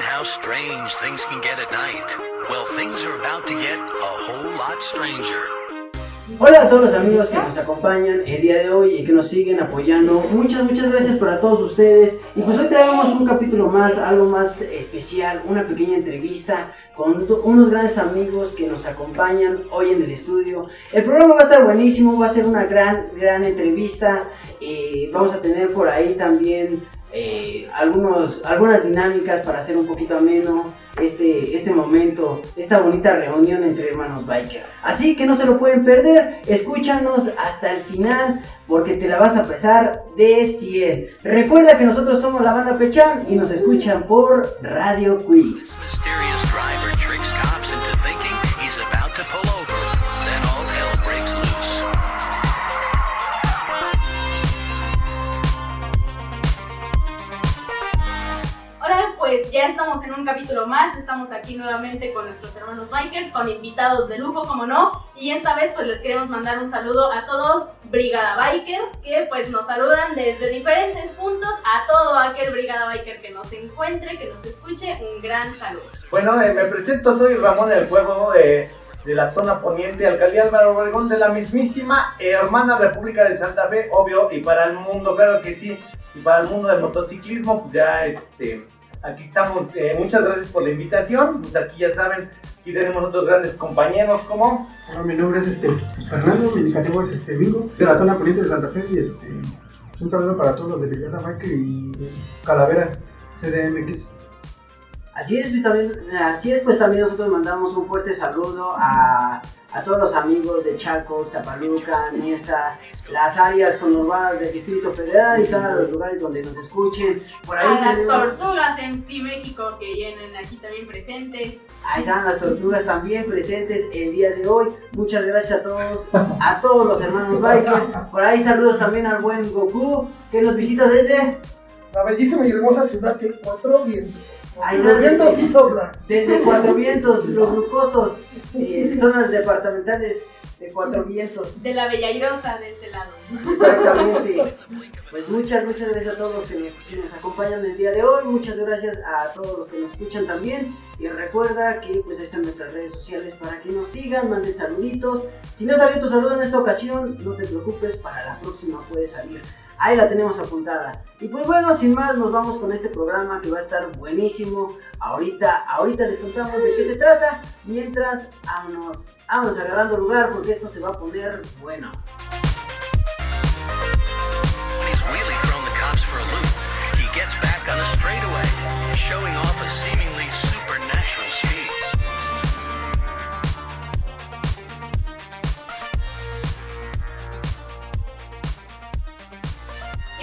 how strange things can get at night? Well, things are about to get a whole lot stranger. Hola a todos los amigos que nos acompañan el día de hoy y que nos siguen apoyando. Muchas, muchas gracias para todos ustedes. Y pues hoy traemos un capítulo más, algo más especial, una pequeña entrevista con unos grandes amigos que nos acompañan hoy en el estudio. El programa va a estar buenísimo, va a ser una gran, gran entrevista. Eh, vamos a tener por ahí también eh, algunos, algunas dinámicas para hacer un poquito ameno este, este momento, esta bonita reunión entre hermanos biker. Así que no se lo pueden perder, escúchanos hasta el final porque te la vas a pesar de 100. Recuerda que nosotros somos la banda Pechan y nos escuchan por Radio Quiz. En un capítulo más, estamos aquí nuevamente con nuestros hermanos bikers, con invitados de lujo, como no, y esta vez pues les queremos mandar un saludo a todos Brigada Biker, que pues nos saludan desde diferentes puntos, a todo aquel Brigada Biker que nos encuentre, que nos escuche, un gran saludo. Bueno, eh, me presento, soy Ramón del Fuego de, de la zona poniente, Alcaldía Álvaro Obregón, de la mismísima hermana República de Santa Fe, obvio, y para el mundo, claro que sí, y para el mundo del motociclismo, pues ya, este, aquí estamos, eh, muchas gracias por la invitación, pues aquí ya saben, aquí tenemos otros grandes compañeros, como, Hola, mi nombre es este, Fernando, mi indicativo es este, Bingo, de la zona poniente de Santa Fe y este, un saludo para todos los de Brigada Biker y Calaveras CDMX. Así es, y también, así es, pues también nosotros mandamos un fuerte saludo a, a todos los amigos de Chaco, Zapaluca, Nesa, las áreas conurbadas del Distrito Federal y todos los lugares donde nos escuchen. Por ahí A las tortugas en sí México que vienen aquí también presentes. Ahí están las tortugas también presentes el día de hoy. Muchas gracias a todos, a todos los hermanos bikers. Por ahí saludos también al buen Goku, que nos visita desde, La bellísima y hermosa ciudad de Cuatro Vientos. Ahí Los sí desde Cuatro Vientos, los glucosos, eh, zonas departamentales de Cuatro Vientos. De la Bellairosa de este lado. Exactamente. Pues muchas, muchas gracias a todos los que nos, nos acompañan el día de hoy. Muchas gracias a todos los que nos escuchan también. Y recuerda que pues ahí están nuestras redes sociales para que nos sigan, manden saluditos. Si no salió tu saludo en esta ocasión, no te preocupes, para la próxima puede salir. Ahí la tenemos apuntada. Y pues bueno, sin más, nos vamos con este programa que va a estar buenísimo. Ahorita, ahorita les contamos de qué se trata. Mientras, vámonos, vámonos agarrando lugar porque esto se va a poner bueno. Showing off a seemingly supernatural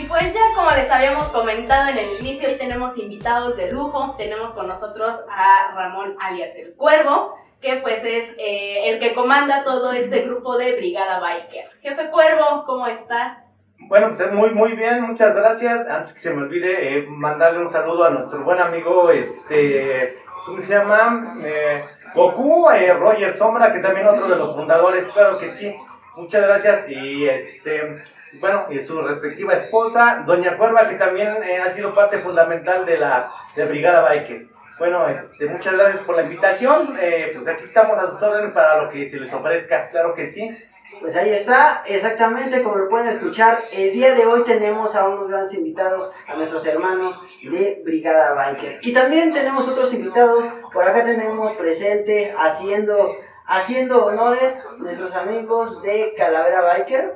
pues ya como les habíamos comentado en el inicio, hoy tenemos invitados de lujo. Tenemos con nosotros a Ramón alias el Cuervo, que pues es eh, el que comanda todo este grupo de Brigada Biker. Jefe Cuervo, ¿cómo está? bueno, pues muy, muy bien, muchas gracias, antes que se me olvide, eh, mandarle un saludo a nuestro buen amigo, este, ¿cómo se llama? Eh, Goku, eh, Roger Sombra, que también otro de los fundadores, claro que sí, muchas gracias, y este, bueno, y su respectiva esposa, Doña Cuerva, que también eh, ha sido parte fundamental de la de Brigada Biker. Bueno, este, muchas gracias por la invitación, eh, pues aquí estamos a sus órdenes para lo que se les ofrezca, claro que sí. Pues ahí está, exactamente como lo pueden escuchar. El día de hoy tenemos a unos grandes invitados, a nuestros hermanos de Brigada Biker. Y también tenemos otros invitados. Por acá tenemos presente, haciendo, haciendo honores, nuestros amigos de Calavera Biker.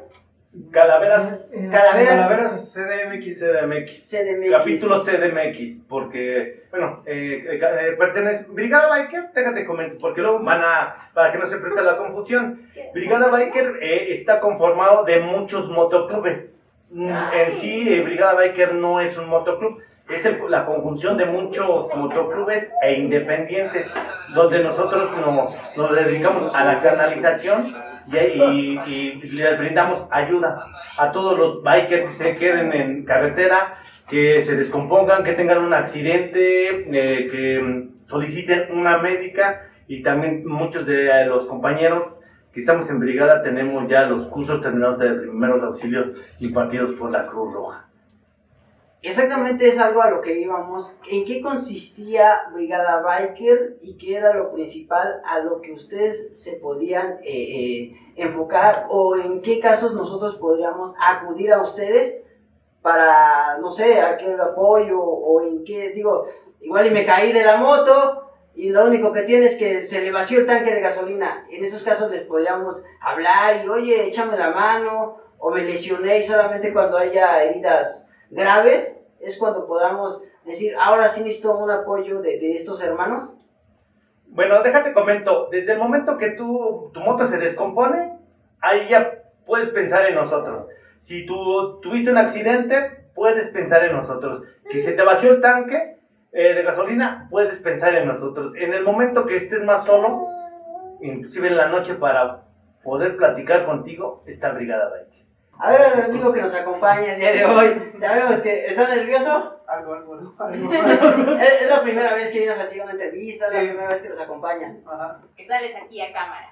Calaveras, Calaveras. Calaveras CDMX, CDMX. CDMX. Capítulo CDMX, porque, bueno, eh, eh, eh, pertenece. Brigada Biker, déjate comento, porque luego van a. para que no se preste la confusión. Brigada Biker eh, está conformado de muchos motoclubes. Mm, En sí, eh, Brigada Biker no es un motoclub. Es el- la conjunción de muchos motoclubes e independientes, donde nosotros no- nos dedicamos a la canalización y, y- les brindamos ayuda a todos los bikers que se queden en carretera, que se descompongan, que tengan un accidente, eh, que soliciten una médica y también muchos de los compañeros que estamos en brigada tenemos ya los cursos terminados de primeros auxilios impartidos por la Cruz Roja. Exactamente es algo a lo que íbamos. ¿En qué consistía Brigada Biker y qué era lo principal a lo que ustedes se podían eh, eh, enfocar o en qué casos nosotros podríamos acudir a ustedes para, no sé, a qué apoyo o en qué, digo, igual y me caí de la moto y lo único que tiene es que se le vació el tanque de gasolina. En esos casos les podríamos hablar y, oye, échame la mano o me lesioné y solamente cuando haya heridas graves es cuando podamos decir, ahora sí necesito un apoyo de, de estos hermanos. Bueno, déjate comento, desde el momento que tú, tu moto se descompone, ahí ya puedes pensar en nosotros. Si tú tuviste un accidente, puedes pensar en nosotros. Que se te vació el tanque eh, de gasolina, puedes pensar en nosotros. En el momento que estés más solo, inclusive en la noche para poder platicar contigo, está Brigada Bike. A ver, al amigo que nos acompaña el día de hoy, ya vemos que está nervioso. Algo, algo, ¿no? Algo. Es, es la primera vez que vienes así a una entrevista, es la Sí. primera vez que nos acompañas. Ajá. Que sales aquí a cámara.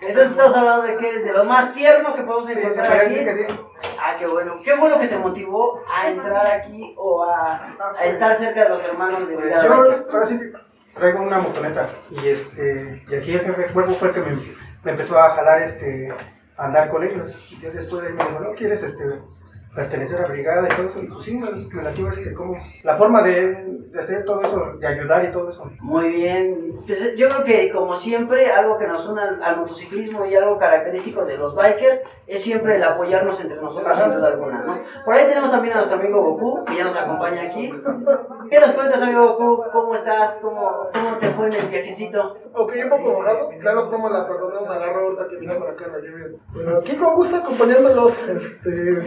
Entonces estamos hablando de que eres de lo más tierno que podemos Sí, encontrar podría aquí. que sí. Ah, qué bueno. Qué bueno que te motivó a entrar aquí o a, a estar cerca de los hermanos de Pues Brigada yo sí traigo una motoneta y este y aquí el jefe de cuerpo fue el que me, me empezó a jalar este andar con ellos. Ya después él me dijo no quieres este pertenecer a brigada y todo eso y pues sí me, la tuve este como la forma de, de hacer todo eso de ayudar y todo eso. Muy bien. Pues, yo creo que como siempre, algo que nos une al motociclismo y algo característico de los bikers es siempre el apoyarnos entre nosotros sin duda alguna, ¿no? Por ahí tenemos también a nuestro amigo Goku, que ya nos acompaña aquí. ¿Qué nos cuentas, amigo Goku? ¿Cómo estás? ¿Cómo, cómo te fue en el viajecito? Ok, un poco enojado. Claro, no me la perdoné, me agarró ahorita que vine para acá en la lluvia. Bueno, aquí con gusto acompañándolos, este.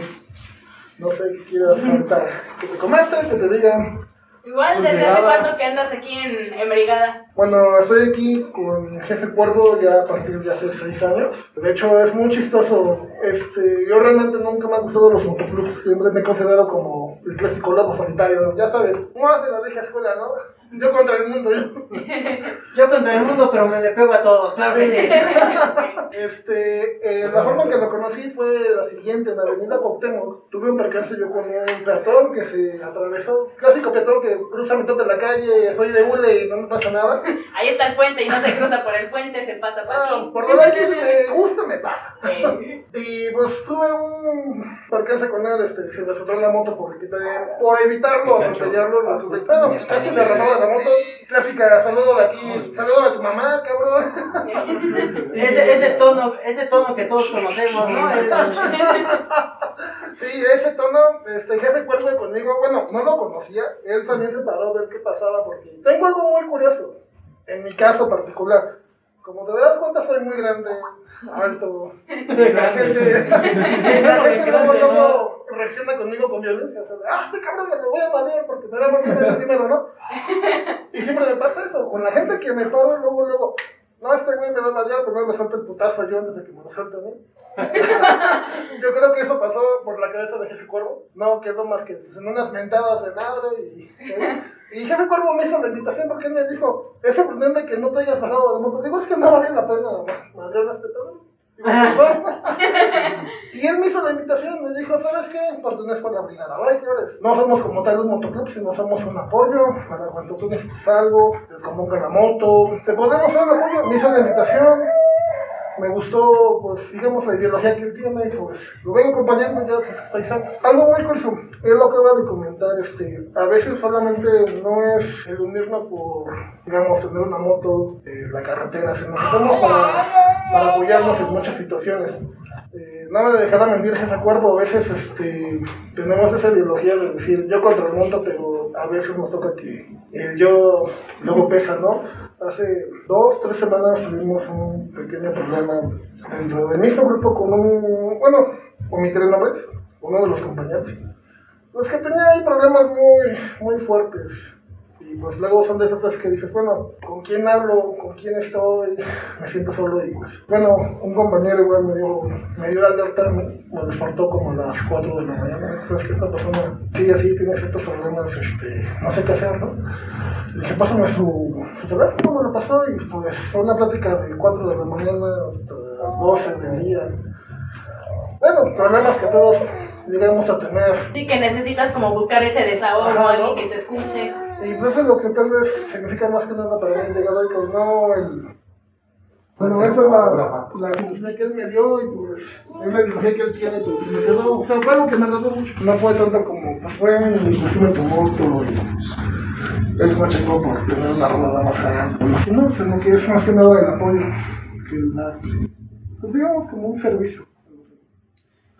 No sé qué quieras ahorita que te comenten, que te digan. Igual, Pues ¿desde hace cuánto que andas aquí en, en Brigada? Bueno, estoy aquí con jefe Cuervo ya a partir de hace seis años. De hecho, es muy chistoso. Este, yo realmente nunca me han gustado los motoclubs. Siempre me considero como el clásico lobo solitario. Ya sabes, más de la vieja escuela, ¿no? Yo contra el mundo, yo. Yo contra el mundo, pero me le pego a todos, claro que sí. Este, eh, la forma en que lo conocí fue la siguiente, en la avenida Cuauhtémoc. Tuve un percance yo con un peatón que se atravesó. Clásico peatón que cruza mitad de la calle, soy de hule y no me pasa nada. Ahí está el puente y no se cruza por el puente, se pasa para Ah, por lo que me gusta me pasa. Y pues tuve un percance con él, este, se me soltó en la moto por, quitar- por evitarlo, atropellarlo, lo tuve. Bueno, casi le arrancaba la moto. Clásica, saludo de aquí, saludo a tu mamá, cabrón. Ese, ese tono, ese tono que todos conocemos, ¿no? Sí, ese tono, este jefe cuervo conmigo, bueno, no lo conocía, él también se paró a ver qué pasaba porque tengo algo muy curioso, en mi caso particular. Como te das cuenta, soy muy grande, alto. La gente, la gente luego, luego reacciona conmigo con violencia. O sea, ah, este cabrón me lo voy a madrear porque me da más primero, ¿no? Y siempre me pasa eso, con la gente que me paro, luego, luego, no, este güey me va a madrear, primero me suelta el putazo yo antes de que me lo suelte a mí. Yo creo que eso pasó por la cabeza de Jefe Cuervo. No quedó más que en unas mentadas de madre y... Y Jefe Cuervo me hizo la invitación porque él me dijo, es sorprendente que no te hayas bajado de moto. Digo, es que no vale la pena madrear este pedo. Y él me hizo la invitación, me dijo, ¿sabes qué? Pertenezco a la Brigada Bikers. No somos como tal un motoclub, sino somos un apoyo para cuando tú necesites algo, te componga la moto. Te podemos dar un apoyo. Me hizo la invitación. Me gustó, pues, digamos, la ideología que él tiene, pues, lo vengo acompañando ya hace seis años. Algo muy curioso, él lo acaba de comentar, este, a veces solamente no es el unirnos por, digamos, tener una moto en la carretera, sino que estamos para, para apoyarnos en muchas situaciones. Eh, no me dejará mentir ese acuerdo, a veces este, tenemos esa ideología de decir yo contra el mundo, pero a veces nos toca que el yo luego pesa, ¿no? Hace dos, tres semanas tuvimos un pequeño problema dentro del mismo grupo con un, bueno, omitiré nombres, uno de los compañeros, pues que tenía ahí problemas muy, muy fuertes. Y pues luego son de esas veces que dices, bueno, ¿con quién hablo? ¿Con quién estoy? Me siento solo y pues, bueno, un compañero igual me dio, me dio la alerta, me, me despertó como a las 4 de la mañana. Sabes que esta persona sí, así tiene ciertos problemas, este, no sé qué hacer, ¿no? Le dije, pásame su, su teléfono, me lo pasó y pues fue una plática de 4 de la mañana hasta 12 del día. Bueno, problemas que todos llegamos a tener. Sí, que necesitas como buscar ese desahogo, Ajá, ¿no? alguien que te escuche. Y pues eso es lo que tal vez significa más que nada para mí el legado y no el... Bueno, esa es la, la filosofía que él me dio y pues es la filosofía que él tiene, pues me quedó, o sea, fue algo que me agradó mucho. No fue tanto como, pues fue inclusive tumulto y es más chico por tener una rodada más grande. No, sino que es más que nada el apoyo, que la, pues digamos como un servicio.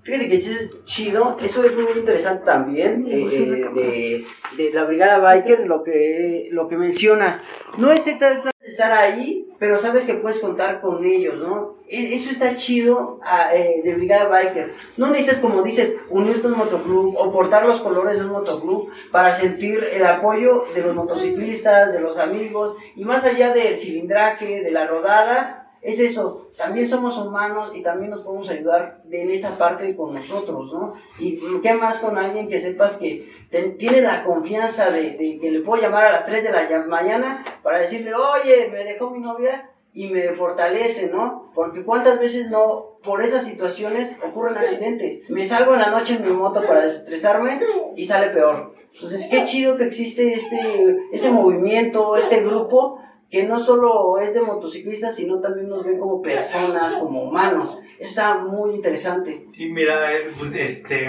Fíjate que es chido, eso es muy interesante también eh, eh, de, de la Brigada Biker, lo que, lo que mencionas. No es de estar ahí, pero sabes que puedes contar con ellos, ¿no? E- Eso está chido ah, eh, de Brigada Biker. No necesitas, como dices, unirte a un motoclub o portar los colores de un motoclub para sentir el apoyo de los motociclistas, de los amigos, y más allá del cilindraje, de la rodada, es eso, también somos humanos y también nos podemos ayudar en esa parte con nosotros, ¿no? Y qué más con alguien que sepas que tiene la confianza de, que le puedo llamar a las 3 de la mañana para decirle, oye, me dejó mi novia y me fortalece, ¿no? Porque cuántas veces no, por esas situaciones ocurren accidentes. Me salgo en la noche en mi moto para desestresarme y sale peor. Entonces, qué chido que existe este, este movimiento, este grupo que no solo es de motociclistas, sino también nos ven como personas, como humanos. Eso está muy interesante. Sí, mira, eh, pues este,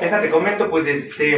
déjate comento, pues este,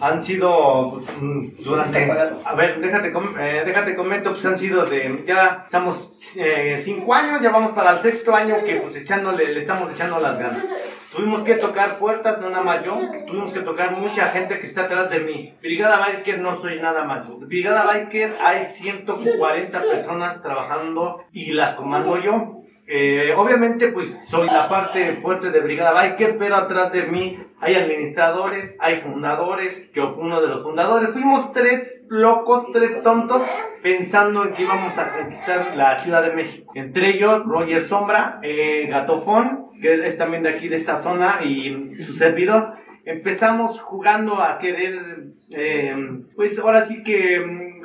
han sido mm, durante, a ver, déjate, com- eh, déjate comento, pues han sido de, ya estamos eh, cinco años, ya vamos para el sexto año que pues echándole, le estamos echando las ganas. Tuvimos que tocar puertas, no nada más yo, tuvimos que tocar mucha gente que está atrás de mí. Brigada Biker no soy nada más yo. Brigada Biker hay 140 personas trabajando y las comando yo. Eh, obviamente, pues soy la parte fuerte de Brigada Biker, pero atrás de mí hay administradores, hay fundadores, que uno de los fundadores, fuimos tres locos, tres tontos, pensando en que íbamos a conquistar la Ciudad de México. Entre ellos, Roger Sombra, eh, Gatofón, que es también de aquí de esta zona, y su servidor. Empezamos jugando a querer, eh, pues ahora sí que mm,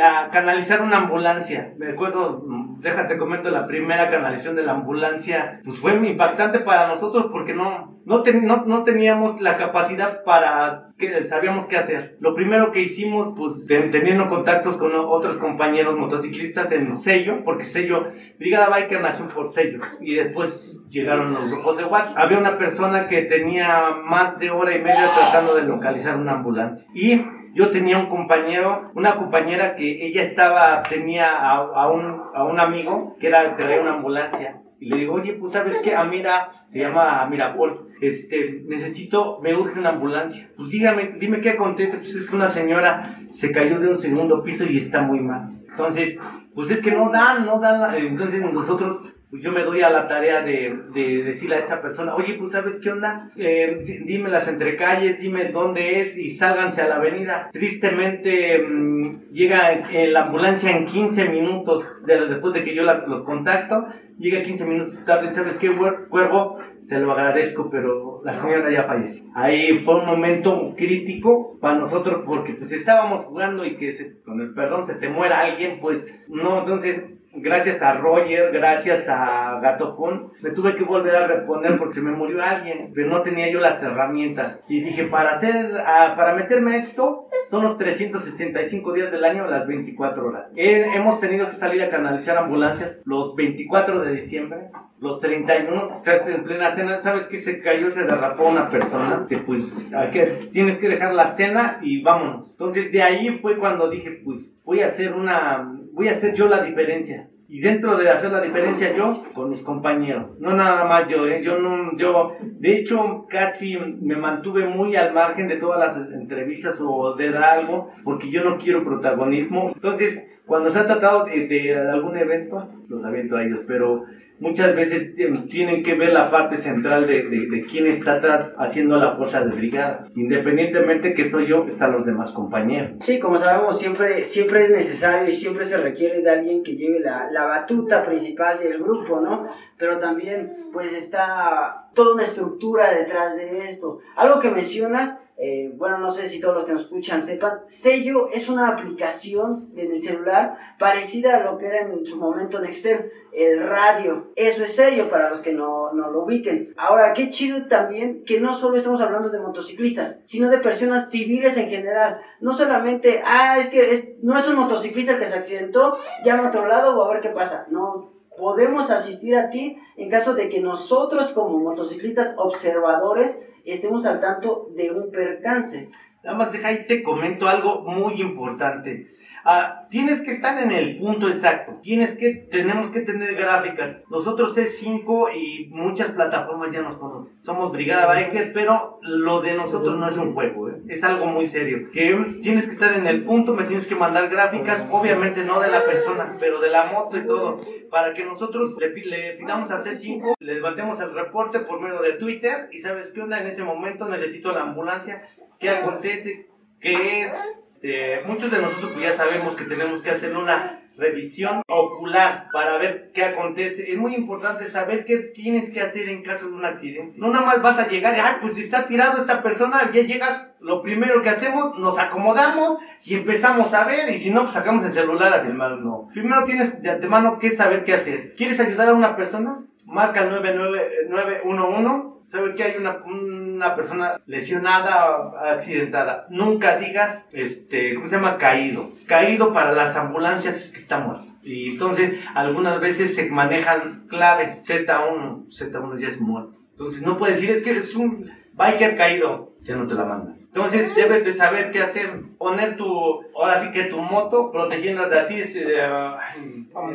a canalizar una ambulancia. Me acuerdo, mm, déjate comento, la primera canalización de la ambulancia, pues fue muy impactante para nosotros porque no, no, ten- no, no teníamos la capacidad para, que sabíamos qué hacer. Lo primero que hicimos, pues ten- teniendo contactos con otros compañeros motociclistas en sello, porque sello, Brigada Biker nació por sello, y después llegaron los grupos de WhatsApp. Había una persona que tenía más de hora y media tratando de localizar una ambulancia. Y yo tenía un compañero, una compañera que ella estaba, tenía a, un, a un amigo que era traía una ambulancia. Y le digo, oye, pues sabes qué, Amira, se llama Mirapol, este, necesito, me urge una ambulancia. Pues dígame, dime qué acontece, pues es que una señora se cayó de un segundo piso y está muy mal. Entonces, pues es que no dan, no dan, entonces nosotros pues yo me doy a la tarea de, de decirle a esta persona, oye, pues sabes qué onda, Eh, di- dime las entrecalles, dime dónde es y sálganse a la avenida. Tristemente mm, llega eh, la ambulancia en 15 minutos de- después de que yo los contacto, llega 15 minutos tarde, ¿sabes qué, Cuer- cuervo? Te lo agradezco, pero la señora ya falleció. Ahí fue un momento crítico para nosotros porque pues estábamos jugando y que se- con el perdón se te muera alguien, pues no, entonces gracias a Roger, gracias a Gatofón, me tuve que volver a reponer porque se me murió alguien, pero no tenía yo las herramientas. Y dije, para hacer, ah, para meterme a esto, son los 365 días del año, las 24 horas. He- hemos tenido que salir a canalizar ambulancias los 24 de diciembre, los 31, estás en plena cena, ¿sabes que se cayó, se derrapó una persona? Que pues, ¿a qué? tienes que dejar la cena y vámonos. Entonces de ahí fue cuando dije, pues, voy a hacer una, voy a hacer yo la diferencia. Y dentro de hacer la diferencia yo, con mis compañeros. No nada más yo, ¿eh? Yo no, yo, de hecho, casi me mantuve muy al margen de todas las entrevistas o de algo, porque yo no quiero protagonismo. Entonces, cuando se ha tratado de, de algún evento, los aviento a ellos, pero muchas veces eh, tienen que ver la parte central de, de, de quién está haciendo la fuerza de brigada. Independientemente que soy yo, están los demás compañeros. Sí, como sabemos, siempre, siempre es necesario y siempre se requiere de alguien que lleve la, la batuta principal del grupo, ¿no? Pero también, pues está toda una estructura detrás de esto. Algo que mencionas eh, bueno, no sé si todos los que nos escuchan sepan, Sello es una aplicación en el celular parecida a lo que era en su momento Nextel, el radio. Eso es Sello para los que no, no lo ubiquen. Ahora, qué chido también que no solo estamos hablando de motociclistas, sino de personas civiles en general. No solamente, ah, es que no es un motociclista el que se accidentó, llama a otro lado o a ver qué pasa. No, podemos asistir a ti en caso de que nosotros como motociclistas observadores estemos al tanto de un percance. Nada más deja ahí te comento algo muy importante. Ah, tienes que estar en el punto exacto. Tienes que, tenemos que tener gráficas. Nosotros C5 y muchas plataformas ya nos conocen. Somos Brigada Biker, pero lo de nosotros no es un juego, ¿eh? es algo muy serio. Que es- tienes que estar en el punto, me tienes que mandar gráficas, obviamente no de la persona, pero de la moto y todo, para que nosotros le pidamos a C5, le levantemos el reporte por medio de Twitter y sabes qué onda en ese momento necesito la ambulancia, qué acontece, qué es. Este, muchos de nosotros pues, ya sabemos que tenemos que hacer una revisión ocular para ver qué acontece. Es muy importante saber qué tienes que hacer en caso de un accidente. No nada más vas a llegar y, ay, pues si está tirado esta persona, ya llegas, lo primero que hacemos, nos acomodamos y empezamos a ver, y si no, pues sacamos el celular a filmar. No. Primero tienes de antemano que saber qué hacer. ¿Quieres ayudar a una persona? Marca el 99911. ¿Sabe que hay una, una persona lesionada, accidentada? Nunca digas, este, ¿cómo se llama? Caído. Caído para las ambulancias es que está muerto. Y entonces algunas veces se manejan claves. Z1, Z1 ya es muerto. Entonces no puedes decir, es que es un biker caído. Ya no te la mandan. Entonces debes de saber qué hacer. Poner tu, ahora sí que tu moto protegiendo de ti. es, eh,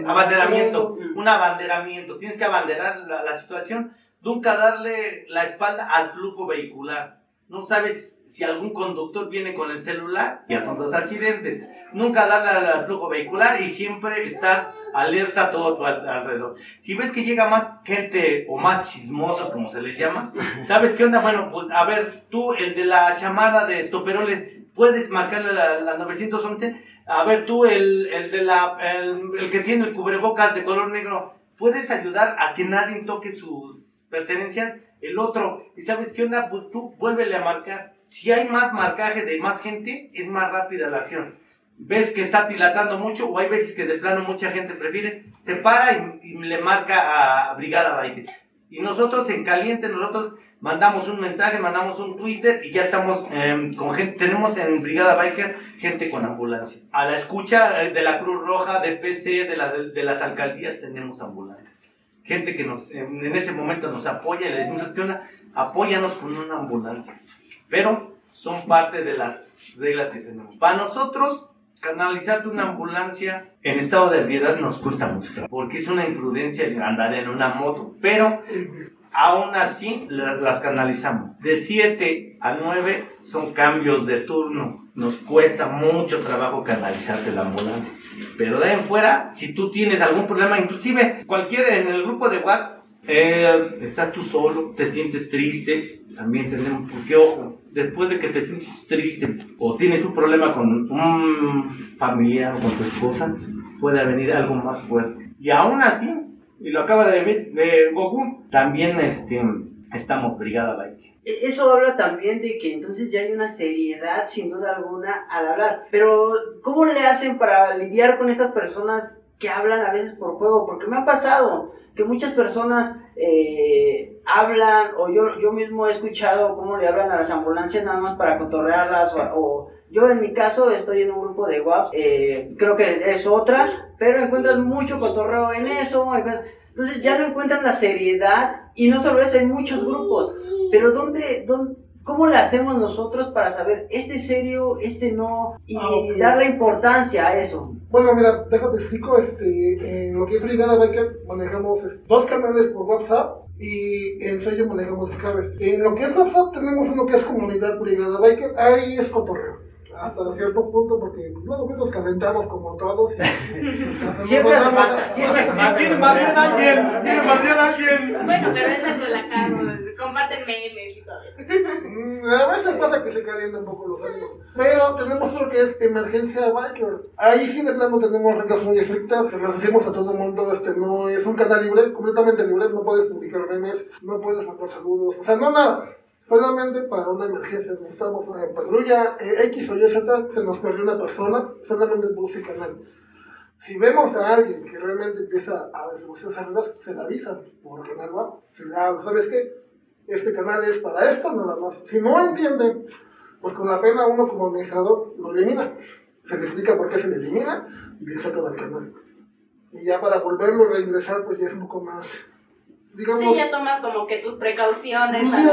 abanderamiento. Un abanderamiento. Tienes que abanderar la, la situación. Nunca darle la espalda al flujo vehicular. No sabes si algún conductor viene con el celular, ya son dos accidentes. Nunca darle al, flujo vehicular y siempre estar alerta a todo tu al- alrededor. Si ves que llega más gente o más chismosos, como se les llama, ¿sabes qué onda? Bueno, pues a ver, tú, el de la chamada de estoperoles, puedes marcarle la, la 911. A ver, tú, el, el de la, el, el que tiene el cubrebocas de color negro, puedes ayudar a que nadie toque sus pertenencias. El otro, ¿y sabes qué onda? Pues tú vuélvele a marcar. Si hay más marcaje de más gente, es más rápida la acción. Ves que está dilatando mucho, o hay veces que de plano mucha gente prefiere, se para y, le marca a Brigada Biker. Y nosotros en caliente, nosotros mandamos un mensaje, mandamos un Twitter y ya estamos em, con gente, tenemos en Brigada Biker gente con ambulancia. A la escucha eh, de la Cruz Roja, de PC, de, de las alcaldías tenemos ambulancia. Gente que nos, en, ese momento nos apoya y le decimos, ¿qué onda? Apóyanos con una ambulancia. Pero son parte de las reglas que tenemos. Para nosotros, canalizarte una ambulancia en estado de ebriedad nos cuesta mucho porque es una imprudencia andar en una moto. Pero aún así la- las canalizamos. De 7 a 9 son cambios de turno. Nos cuesta mucho trabajo canalizarte la ambulancia. Pero de ahí en fuera, si tú tienes algún problema, inclusive cualquiera en el grupo de WhatsApp, eh, estás tú solo, te sientes triste, también tenemos, porque ojo, después de que te sientes triste o tienes un problema con un familiar o con tu esposa, puede venir algo más fuerte. Y aún así, y lo acaba de ver de Goku, también este, estamos Brigada Bike. Eso habla también de que entonces ya hay una seriedad sin duda alguna al hablar. Pero, ¿cómo le hacen para lidiar con estas personas que hablan a veces por juego? Porque me ha pasado que muchas personas eh, hablan, o yo, yo mismo he escuchado cómo le hablan a las ambulancias nada más para cotorrearlas, o, o yo en mi caso estoy en un grupo de WhatsApp, eh, creo que es otra, pero encuentras mucho cotorreo en eso, entonces ya no encuentran la seriedad, y no solo eso, hay muchos grupos, pero ¿dónde, dónde, ¿cómo le hacemos nosotros para saber este es serio, este no, y Ah, darle importancia a eso? Bueno, mira, déjate explico, este, en lo que es Brigada Biker manejamos dos canales por WhatsApp y en sello manejamos claves. En lo que es WhatsApp tenemos uno que es comunidad Brigada Biker, ahí es cotorreo. Hasta cierto punto, porque pues, luego nos calentamos como todos. y- Siempre hace falta, siempre hace falta. ¿Quién más a alguien? ¿Quién más a alguien? Bueno, pero es el relajado, comparten memes y todo eso. Mm, A veces pasa que se calientan un poco los ánimos. Pero tenemos lo que es emergencia biker. Ahí sí de plano tenemos reglas muy estrictas. Se las decimos a todo el mundo. Este no es un canal libre, completamente libre. No puedes publicar memes, no puedes mandar saludos. O sea, no nada. Solamente para una emergencia, necesitamos una patrulla eh, X o Y Z, se nos perdió una persona, solamente por ese canal. Si vemos a alguien que realmente empieza a desbloquear esas se le avisa por canal va, se le habla, ¿sabes qué? Este canal es para esto, nada más. Si no entienden, pues con la pena uno como administrador lo elimina. Se le explica por qué se le elimina y le saca del canal. Y ya para volverlo a reingresar, pues ya es un poco más, digamos... Sí, ya tomas como que tus precauciones. Pues sí,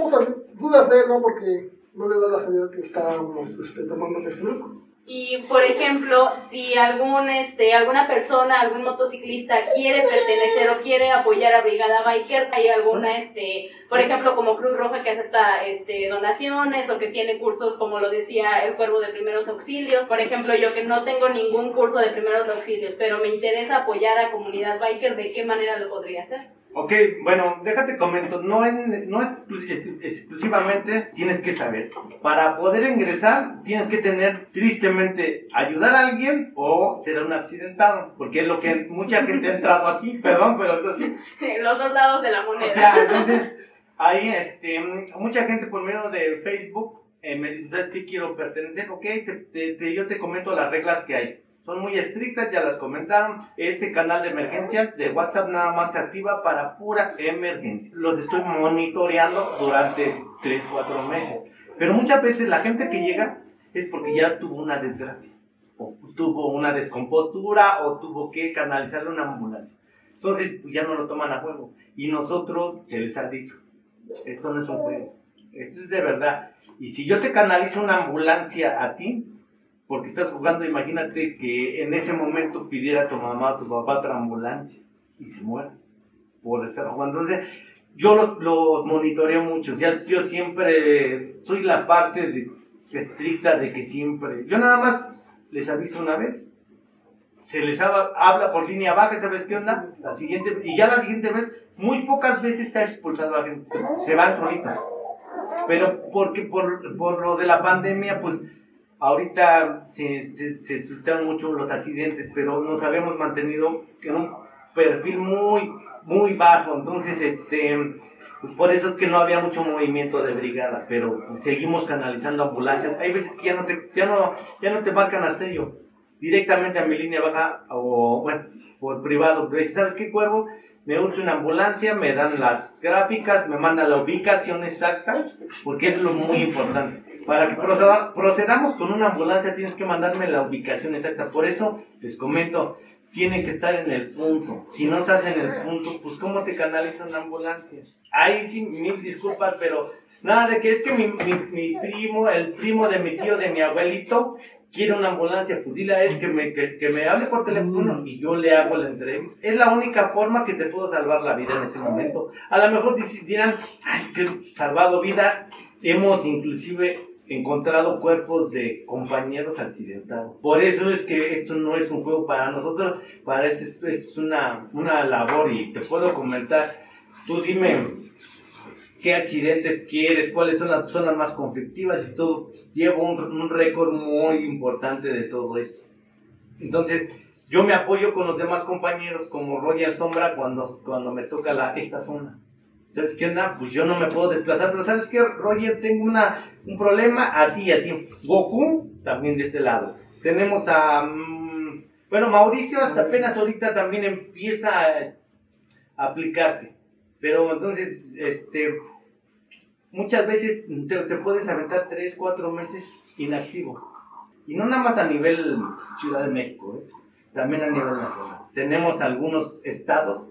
no a- dudas de él, ¿no? Porque no le da la salida que estábamos este, tomando este grupo. Y por ejemplo, si algún este alguna persona, algún motociclista quiere pertenecer o quiere apoyar a Brigada Biker, hay alguna este, por ejemplo, como Cruz Roja que acepta este donaciones o que tiene cursos como lo decía el Cuervo de Primeros Auxilios. Por ejemplo, yo que no tengo ningún curso de Primeros Auxilios, pero me interesa apoyar a comunidad biker, ¿de qué manera lo podría hacer? Ok, bueno, déjate comento, no, en- no exclu- exclusivamente tienes que saber. Para poder ingresar tienes que tener tristemente ayudar a alguien o ser un accidentado, porque es lo que mucha gente ha entrado así, perdón, pero así. Los dos lados de la O moneda. sea, entonces, ahí, este, mucha gente por medio de Facebook eh, me dice, ¿sabes qué quiero pertenecer? Ok, te- te- te- yo te comento las reglas que hay. Son muy estrictas, ya las comentaron. Ese canal de emergencias de WhatsApp nada más se activa para pura emergencia. Los estoy monitoreando durante 3, 4 meses. Pero muchas veces la gente que llega es porque ya tuvo una desgracia. O tuvo una descompostura o tuvo que canalizarle una ambulancia. Entonces pues, ya no lo toman a juego. Y nosotros se les ha dicho, esto no es un juego, esto es de verdad. Y si yo te canalizo una ambulancia a ti, porque estás jugando, imagínate que en ese momento pidiera a tu mamá o tu papá otra ambulancia y se muere por estar jugando. Entonces, yo los, los monitoreo mucho. Ya, yo siempre soy la parte de- estricta de que siempre. Yo nada más les aviso una vez. Se les habla, habla por línea baja, ¿sabes qué onda? La siguiente, y ya la siguiente vez, muy pocas veces se ha expulsado a gente. Se van solitos. Pero porque por, por lo de la pandemia, pues ahorita se, se, se mucho los accidentes, pero nos habíamos mantenido en un perfil muy, muy bajo. Entonces, este, por eso es que no había mucho movimiento de brigada, pero seguimos canalizando ambulancias. Hay veces que ya no te, ya no, ya no te marcan a sello, directamente a mi línea baja o, bueno, por privado. Pero, ¿Sabes qué, cuervo? Me urge una ambulancia, me dan las gráficas, me mandan la ubicación exacta, porque es lo muy importante. Para que proceda- procedamos con una ambulancia tienes que mandarme la ubicación exacta. Por eso les comento, tiene que estar en el punto. Si no estás en el punto, pues ¿cómo te canaliza una ambulancia? Ahí sí, mil disculpas, pero nada de que es que mi, mi, mi primo, el primo de mi tío, de mi abuelito, quiere una ambulancia, pues dile a él que me, que, que me hable por teléfono y yo le hago la entrevista. Es la única forma que te puedo salvar la vida en ese momento. A lo mejor dirán, ay, que salvado vidas. Hemos inclusive encontrado cuerpos de compañeros accidentados. Por eso es que esto no es un juego para nosotros, para eso es, es una, una labor y te puedo comentar. Tú dime, qué accidentes quieres, cuáles son las zonas más conflictivas y todo. Llevo un, un récord muy importante de todo eso. Entonces, yo me apoyo con los demás compañeros como Roger Sombra cuando, cuando me toca la, esta zona. ¿Sabes qué? Pues yo no me puedo desplazar, pero ¿sabes qué, Roger? Tengo una, un problema así, así. Goku también de este lado. Tenemos a... mm, bueno, Mauricio hasta apenas ahorita también empieza a, a aplicarse. Pero entonces, este, muchas veces te, te puedes aventar 3, 4 meses inactivo. Y no nada más a nivel Ciudad de México, ¿eh? también a nivel nacional. Tenemos algunos estados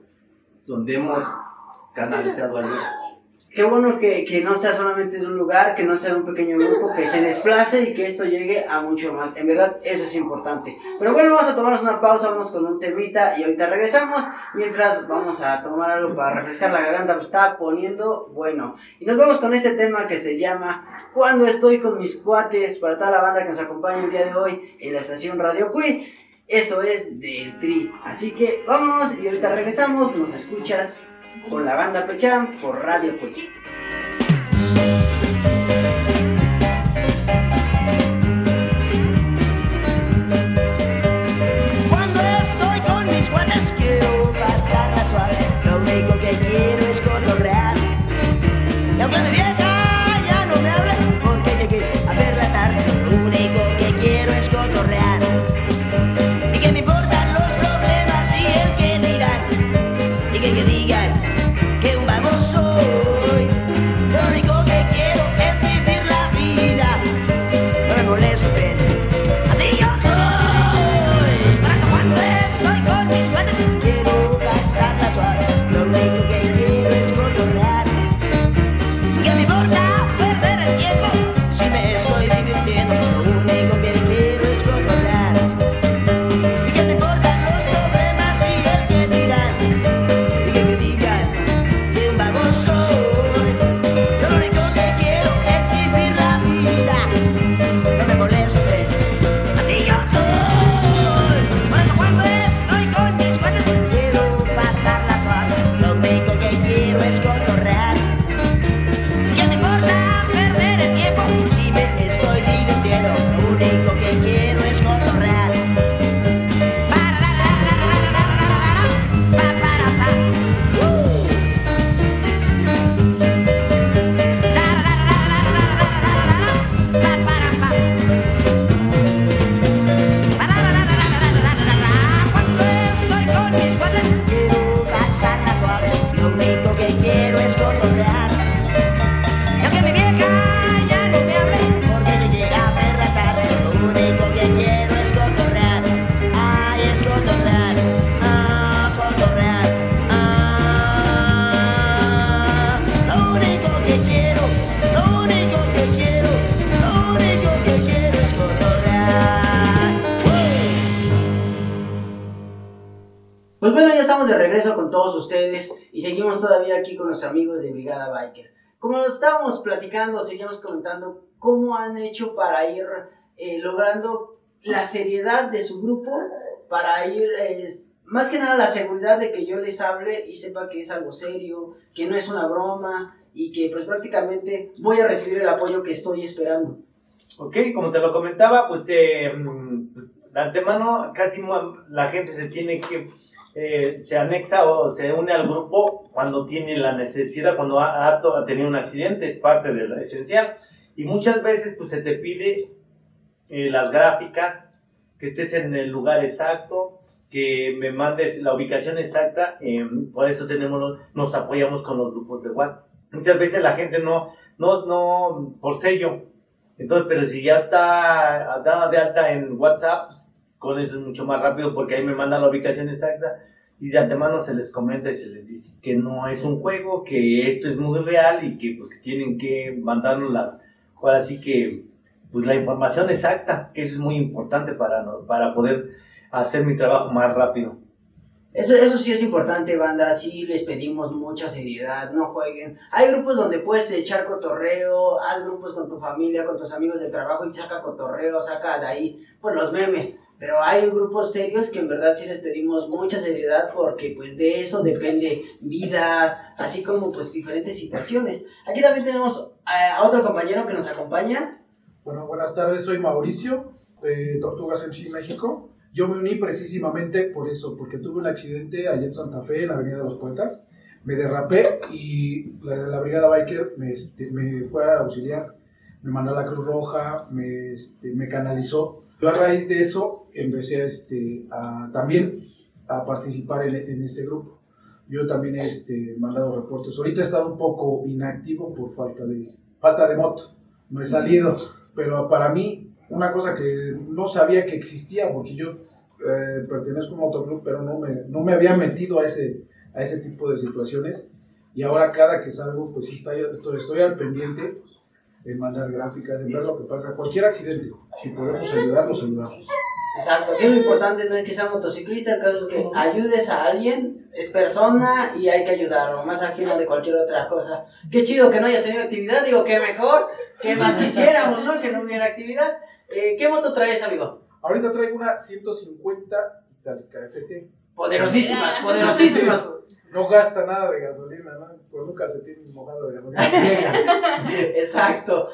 donde hemos canalizado ayuda. Qué bueno que, que no sea solamente de un lugar, que no sea de un pequeño grupo, que se desplace y que esto llegue a mucho más. En verdad, eso es importante. Pero bueno, vamos a tomarnos una pausa, vamos con un temita y ahorita regresamos. Mientras vamos a tomar algo para refrescar la garganta, pues está poniendo bueno. Y nos vamos con este tema que se llama Cuando estoy con mis cuates, para toda la banda que nos acompaña el día de hoy en la estación Radio Queen. Esto es de Tri. Así que vámonos y ahorita regresamos. Nos escuchas con la banda Pecham por Radio Queen. Pues bueno, ya estamos de regreso con todos ustedes y seguimos todavía aquí con los amigos de Brigada Biker. Como nos estábamos platicando, seguimos comentando cómo han hecho para ir eh, logrando la seriedad de su grupo, para ir, eh, más que nada la seguridad de que yo les hable y sepa que es algo serio, que no es una broma y que pues prácticamente voy a recibir el apoyo que estoy esperando. Ok, como te lo comentaba, pues eh, mm, de antemano casi la gente se tiene que, eh, se anexa o se une al grupo cuando tiene la necesidad, cuando ha, ha tenido un accidente, es parte de lo esencial. Y muchas veces pues se te pide eh, las gráficas, que estés en el lugar exacto, que me mandes la ubicación exacta, eh, por eso tenemos, nos apoyamos con los grupos de WhatsApp. Muchas veces la gente no, no, no, por sello, entonces, pero si ya está dada de alta en WhatsApp, con eso es mucho más rápido porque ahí me mandan la ubicación exacta y de antemano se les comenta y se les dice que no es un juego, que esto es muy real y que pues que tienen que mandarnos la, ahora sí que pues la información exacta, que eso es muy importante para, no- para poder hacer mi trabajo más rápido. Eso, eso sí es importante, banda. Sí les pedimos mucha seriedad, no jueguen. Hay grupos donde puedes echar cotorreo, hay grupos con tu familia, con tus amigos de trabajo y saca cotorreo, saca de ahí pues los memes. Pero hay grupos serios que en verdad sí les pedimos mucha seriedad porque pues de eso depende vidas, así como pues diferentes situaciones. Aquí también tenemos a otro compañero que nos acompaña. Bueno, buenas tardes, soy Mauricio de Tortugas MC México. Yo me uní precisamente por eso, porque tuve un accidente allá en Santa Fe, en la Avenida de los Poetas. Me derrapé y la, la Brigada Biker me, este, me fue a auxiliar. Me mandó a la Cruz Roja, me, este, me canalizó. Yo a raíz de eso empecé a, este, a, también a participar en, en este grupo. Yo también he este, mandado reportes. Ahorita he estado un poco inactivo por falta de, falta de moto. No he salido pero para mí una cosa que no sabía que existía porque yo eh, pertenezco a un motoclub pero no me, no me había metido a ese, a ese tipo de situaciones y ahora cada que salgo pues sí estoy, estoy al pendiente en mandar gráficas, en ver lo que pasa, cualquier accidente, si podemos ayudar, los ayudamos. Exacto, aquí lo importante no es que sea motociclista, el caso es que ayudes a alguien, es persona y hay que ayudarlo, más ajeno de cualquier otra cosa. Qué chido que no hayas tenido actividad, digo, que mejor, que más quisiéramos, ¿no? Que no hubiera actividad. Eh, ¿Qué moto traes, amigo? Ahorita traigo una 150 Itálica FT. Poderosísimas, poderosísimas. No gasta nada de gasolina, ¿no? Pues nunca se tiene mojado de gasolina. Exacto.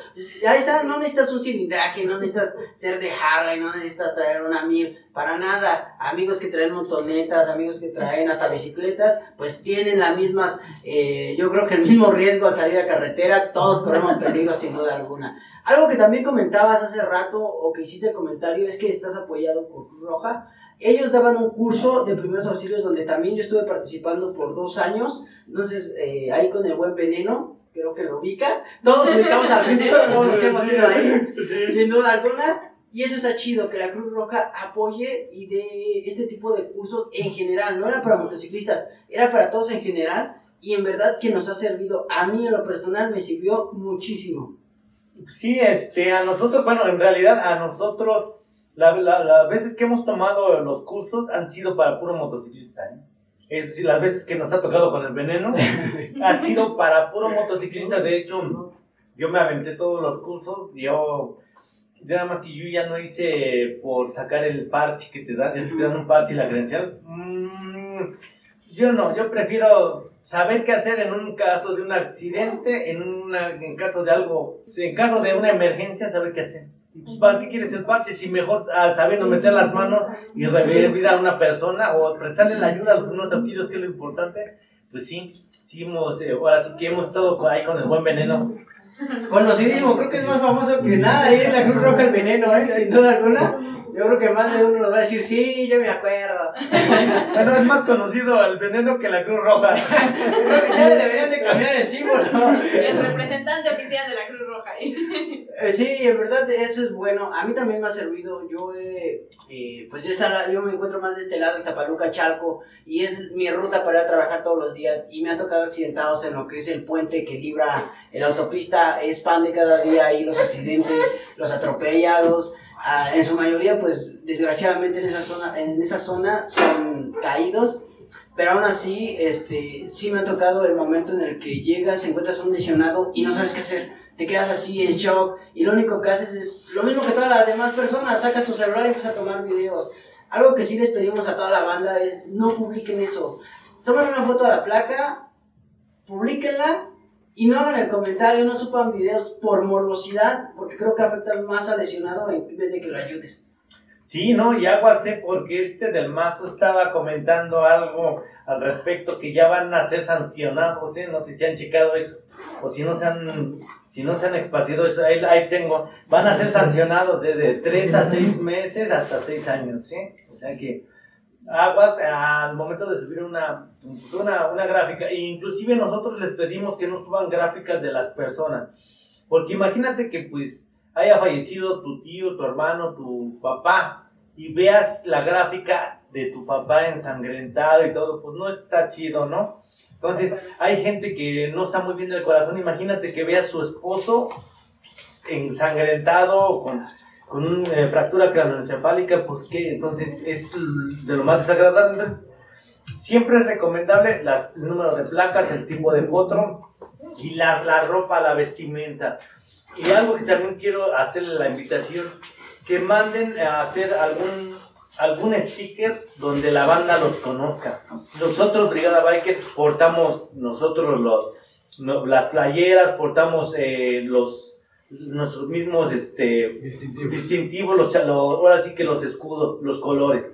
Ahí está, no necesitas un cilindraje, no necesitas ser de Harley, no necesitas traer una mil, para nada. Amigos que traen motonetas, amigos que traen hasta bicicletas, pues tienen la misma, eh, yo creo que el mismo riesgo al salir a carretera, todos corremos peligro sin duda alguna. Algo que también comentabas hace rato, o que hiciste el comentario, es que estás apoyado por Roja. Ellos daban un curso de primeros auxilios donde también yo estuve participando por dos años. Entonces, eh, ahí con el buen veneno, creo que lo ubicas. Todos ubicamos al veneno, todos los que hemos ido ahí, sin duda alguna. Y eso está chido, que la Cruz Roja apoye y dé este tipo de cursos en general. No era para motociclistas, era para todos en general. Y en verdad que nos ha servido, a mí en lo personal me sirvió muchísimo. Sí, este, a nosotros, bueno, en realidad a nosotros, la- la- las veces que hemos tomado los cursos han sido para puro motociclista. ¿eh? Es decir, las veces que nos ha tocado con el veneno, ha sido para puro motociclista. De hecho, yo me aventé todos los cursos, yo, nada más que yo ya no hice por sacar el parche que te dan, te dan un parche y la credencial. Mm, yo no, yo prefiero saber qué hacer en un caso de un accidente, en, una, en caso de algo, en caso de una emergencia, saber qué hacer. Pues, ¿Para qué quieres el parche si mejor ah, sabiendo meter las manos y revivir a una persona o prestarle la ayuda a primeros auxilios, que es lo importante? Pues sí, sí hemos, eh, ahora sí que hemos estado ahí con el buen veneno. Conocidísimo, creo que es más famoso que nada ahí en la Cruz Roja el veneno, ¿eh? sin duda alguna. Yo creo que más de uno nos va a decir, sí, yo me acuerdo. Bueno, es más conocido el veneno que la Cruz Roja. Creo que ya deberían de cambiar el símbolo. El representante oficial de la Cruz Roja. Eh, sí, en verdad eso es bueno. A mí también me ha servido. Yo, eh, eh, pues yo, está- yo me encuentro más de este lado, en Tapaluca, Chalco, y es mi ruta para ir a trabajar todos los días. Y me ha tocado accidentados en lo que es el puente que libra la autopista. Es pan de cada día ahí los accidentes, los atropellados. Ah, en su mayoría, pues desgraciadamente en esa zona, en esa zona son caídos. Pero aún así, este, sí me ha tocado el momento en el que llegas, encuentras un lesionado y no sabes qué hacer. Te quedas así en shock y lo único que haces es lo mismo que todas las demás personas, sacas tu celular y empiezas a tomar videos. Algo que sí les pedimos a toda la banda es no publiquen eso. Tomen una foto de la placa, publíquenla y no hagan el comentario, no suban videos por morbosidad, porque creo que afectan más al lesionado en vez que lo ayudes. Sí, no, y agua sé porque este del mazo estaba comentando algo al respecto que ya van a ser sancionados, ¿eh? No sé si han checado eso o si no se han, si no se han eso, ahí, ahí tengo, van a ser sancionados desde 3 a 6 meses hasta 6 años, ¿sí? O sea que aguas al momento de subir una, pues, una, una gráfica, e inclusive nosotros les pedimos que no suban gráficas de las personas, porque imagínate que pues haya fallecido tu tío, tu hermano, tu papá, y veas la gráfica de tu papá ensangrentado y todo, pues no está chido, ¿no? Entonces, hay gente que no está muy bien del corazón, imagínate que vea a su esposo ensangrentado con, con una fractura craneoencefálica, pues que entonces es de lo más desagradable. Siempre es recomendable las- el número de placas, el tipo de potro y la, la ropa, la vestimenta. Y algo que también quiero hacerle la invitación, que manden a hacer algún, algún sticker donde la banda los conozca. Nosotros, Brigada Biker, portamos nosotros los, las playeras, portamos eh, los nuestros mismos este, Distintivos. distintivos, los, cha- lo- ahora sí que los escudos, los colores.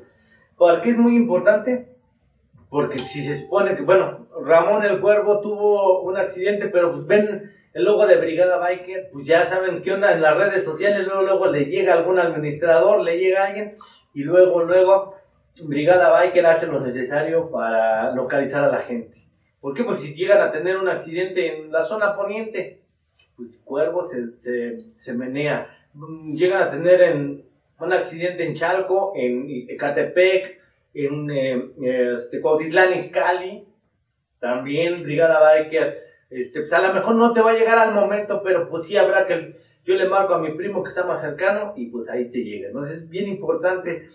¿Por qué es muy importante? Porque si se supone que, bueno, Ramón el Cuervo tuvo un accidente, pero pues ven el logo de Brigada Biker, pues ya saben qué onda en las redes sociales, luego, luego le llega algún administrador, le llega alguien, y luego, luego Brigada Biker hace lo necesario para localizar a la gente. ¿Por qué? Pues si llegan a tener un accidente en la zona poniente, pues Cuervo se, se, se menea. Llegan a tener en, un accidente en Chalco, en Ecatepec, en eh, este, Cuautitlán Izcalli, también Brigada Biker. Este, pues a lo mejor no te va a llegar al momento, pero pues sí habrá que. Yo le marco a mi primo que está más cercano y pues ahí te llega. Entonces es bien importante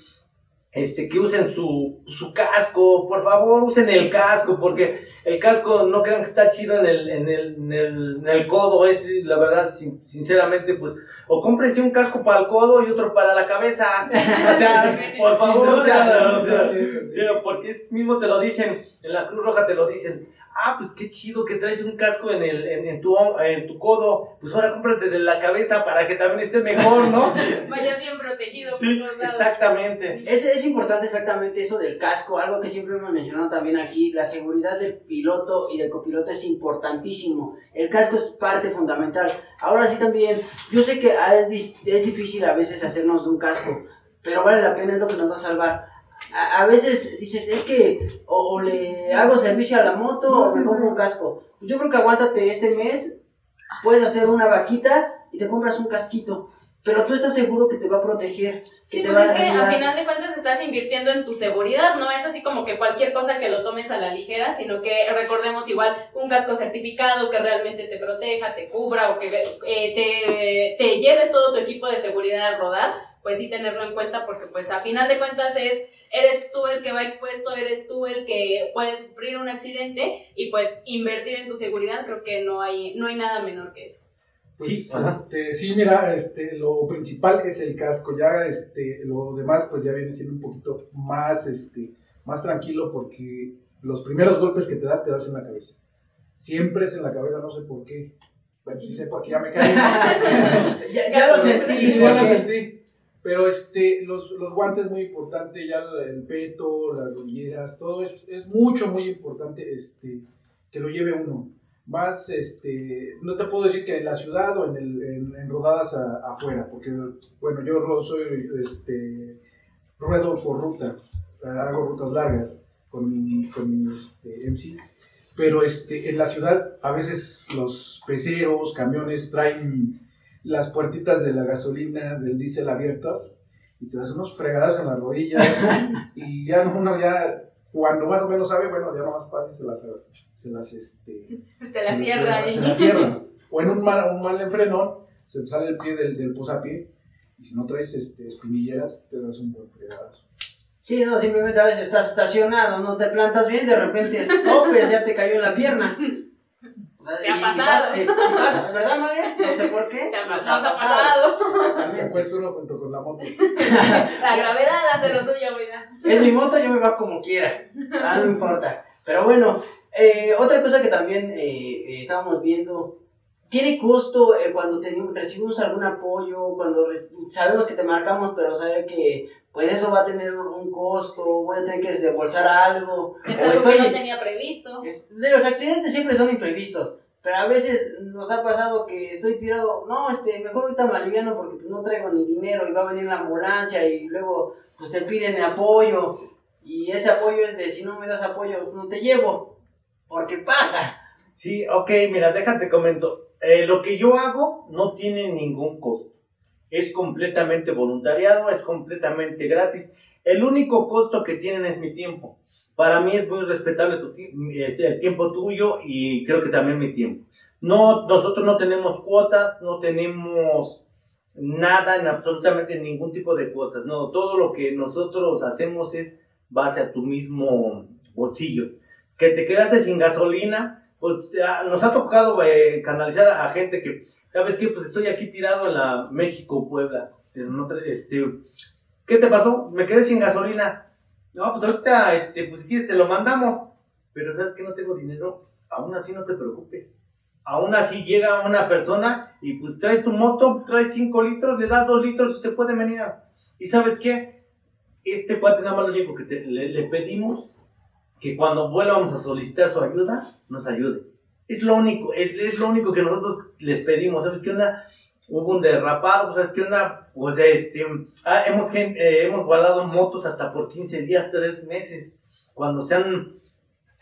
este, que usen su, su casco, por favor usen el casco, porque el casco no crean que está chido en el, en el, en el, en el codo, es la verdad, sin- sinceramente, pues, o cómprense un casco para el codo y otro para la cabeza, o sea, por favor, o sea, porque es mismo te lo dicen, en la Cruz Roja te lo dicen, ah, pues qué chido que traes un casco en, el, en, en tu, en tu codo, pues ahora cómprate de la cabeza para que también esté mejor, ¿no? Vayas bien protegido por Sí, todos lados. exactamente. Es, es importante exactamente eso del casco, algo que siempre hemos mencionado también aquí, la seguridad del piloto y del copiloto es importantísimo. El casco es parte fundamental. Ahora sí también, yo sé que es, es difícil a veces hacernos de un casco, pero vale la pena, es lo que nos va a salvar. A, a veces dices, es que o, o le hago servicio a la moto o me compro un casco. Yo creo que aguántate este mes, puedes hacer una vaquita y te compras un casquito. Pero tú estás seguro que te va a proteger, que Sí, te pues va es a que a ayudar. final de cuentas estás invirtiendo en tu seguridad, no es así como que cualquier cosa que lo tomes a la ligera, sino que recordemos igual un casco certificado que realmente te proteja, te cubra o que eh, te, te lleves todo tu equipo de seguridad a rodar, pues sí tenerlo en cuenta porque pues a final de cuentas es, eres tú el que va expuesto, eres tú el que puede sufrir un accidente y pues invertir en tu seguridad creo que no hay, no hay nada menor que eso. Pues, Sí, este, sí, mira, este, lo principal es el casco, ya este, lo demás pues ya viene siendo un poquito más, este, más tranquilo porque los primeros golpes que te das te das en la cabeza. Siempre es en la cabeza, no sé por qué. Bueno, sí sé porque ya me caí. ya, ya lo sentí. Ya lo sentí. Pero este, los, los guantes muy importante, ya el peto, las rodilleras, todo es, es mucho, muy importante este, que lo lleve uno. Más, este, no te puedo decir que en la ciudad o en, el, en, rodadas afuera, porque, bueno, yo soy este, ruedo por ruta, hago rutas largas con mi, con este, MC. Pero este, en la ciudad a veces los peceros, camiones traen las puertitas de la gasolina, del diésel abiertas y te das unos fregadas en las rodillas y ya uno ya cuando más o menos sabe, bueno, ya no más fácil se las, se las, este, Se la cierra ahí. se la cierra. O en un mal, un mal enfrenón, se te sale el pie del, del posapié y si no traes este, espinilleras, te das un buen fregadazo. Sí, no, simplemente a veces estás estacionado, no te plantas bien, de repente sopes, ya te cayó en la pierna. O sea, Te ha y- y pasado. y ¿verdad, María? No sé por qué. Te ha Nos pasado, te ha pasado. Acuesta uno junto con la moto. La gravedad hace lo suyo, mira. Es mi moto, yo me bajo como quiera. Ah, no importa. Pero bueno, eh, otra cosa que también eh, eh, estábamos viendo, ¿tiene costo eh, cuando tenemos- recibimos algún apoyo? Cuando re- sabemos que te marcamos, pero sabe que pues eso va a tener un costo, voy a tener que desembolsar algo. Es algo que no tenía previsto. es- de los accidentes siempre son imprevistos. Pero a veces nos ha pasado que estoy tirado, no, este, mejor ahorita me aliviano porque pues, no traigo ni dinero y va a venir la ambulancia y luego pues te piden apoyo y ese apoyo es de si no me das apoyo no te llevo, porque pasa. Sí, ok, mira, déjate comento. Eh, lo que yo hago no tiene ningún costo. Es completamente voluntariado, es completamente gratis. El único costo que tienen es mi tiempo. Para mí es muy respetable tu este, el tiempo tuyo y creo que también mi tiempo. No, nosotros no tenemos cuotas, no tenemos nada en absolutamente ningún tipo de cuotas. No, todo lo que nosotros hacemos es base a tu mismo bolsillo. Que te quedaste sin gasolina, pues nos ha tocado eh, canalizar a, gente que, ¿sabes qué? Pues estoy aquí tirado en la México, Puebla. no te- este, ¿Qué te pasó? Me quedé sin gasolina. No, pues ahorita, este, pues si quieres te lo mandamos. Pero ¿sabes que No tengo dinero. Aún así no te preocupes. Aún así llega una persona y pues traes tu moto, traes 5 litros, le das 2 litros y se puede venir. ¿Y sabes qué? Este cuate nada más lo único que te- le, le pedimos que cuando vuelvamos a solicitar su ayuda, nos ayude. Es lo único, es, es lo único que nosotros les pedimos. ¿Sabes qué onda? Hubo un derrapado, ¿sabes qué onda? Pues este, ah, hemos, eh, hemos guardado motos hasta por 15 días, 3 meses. Cuando se han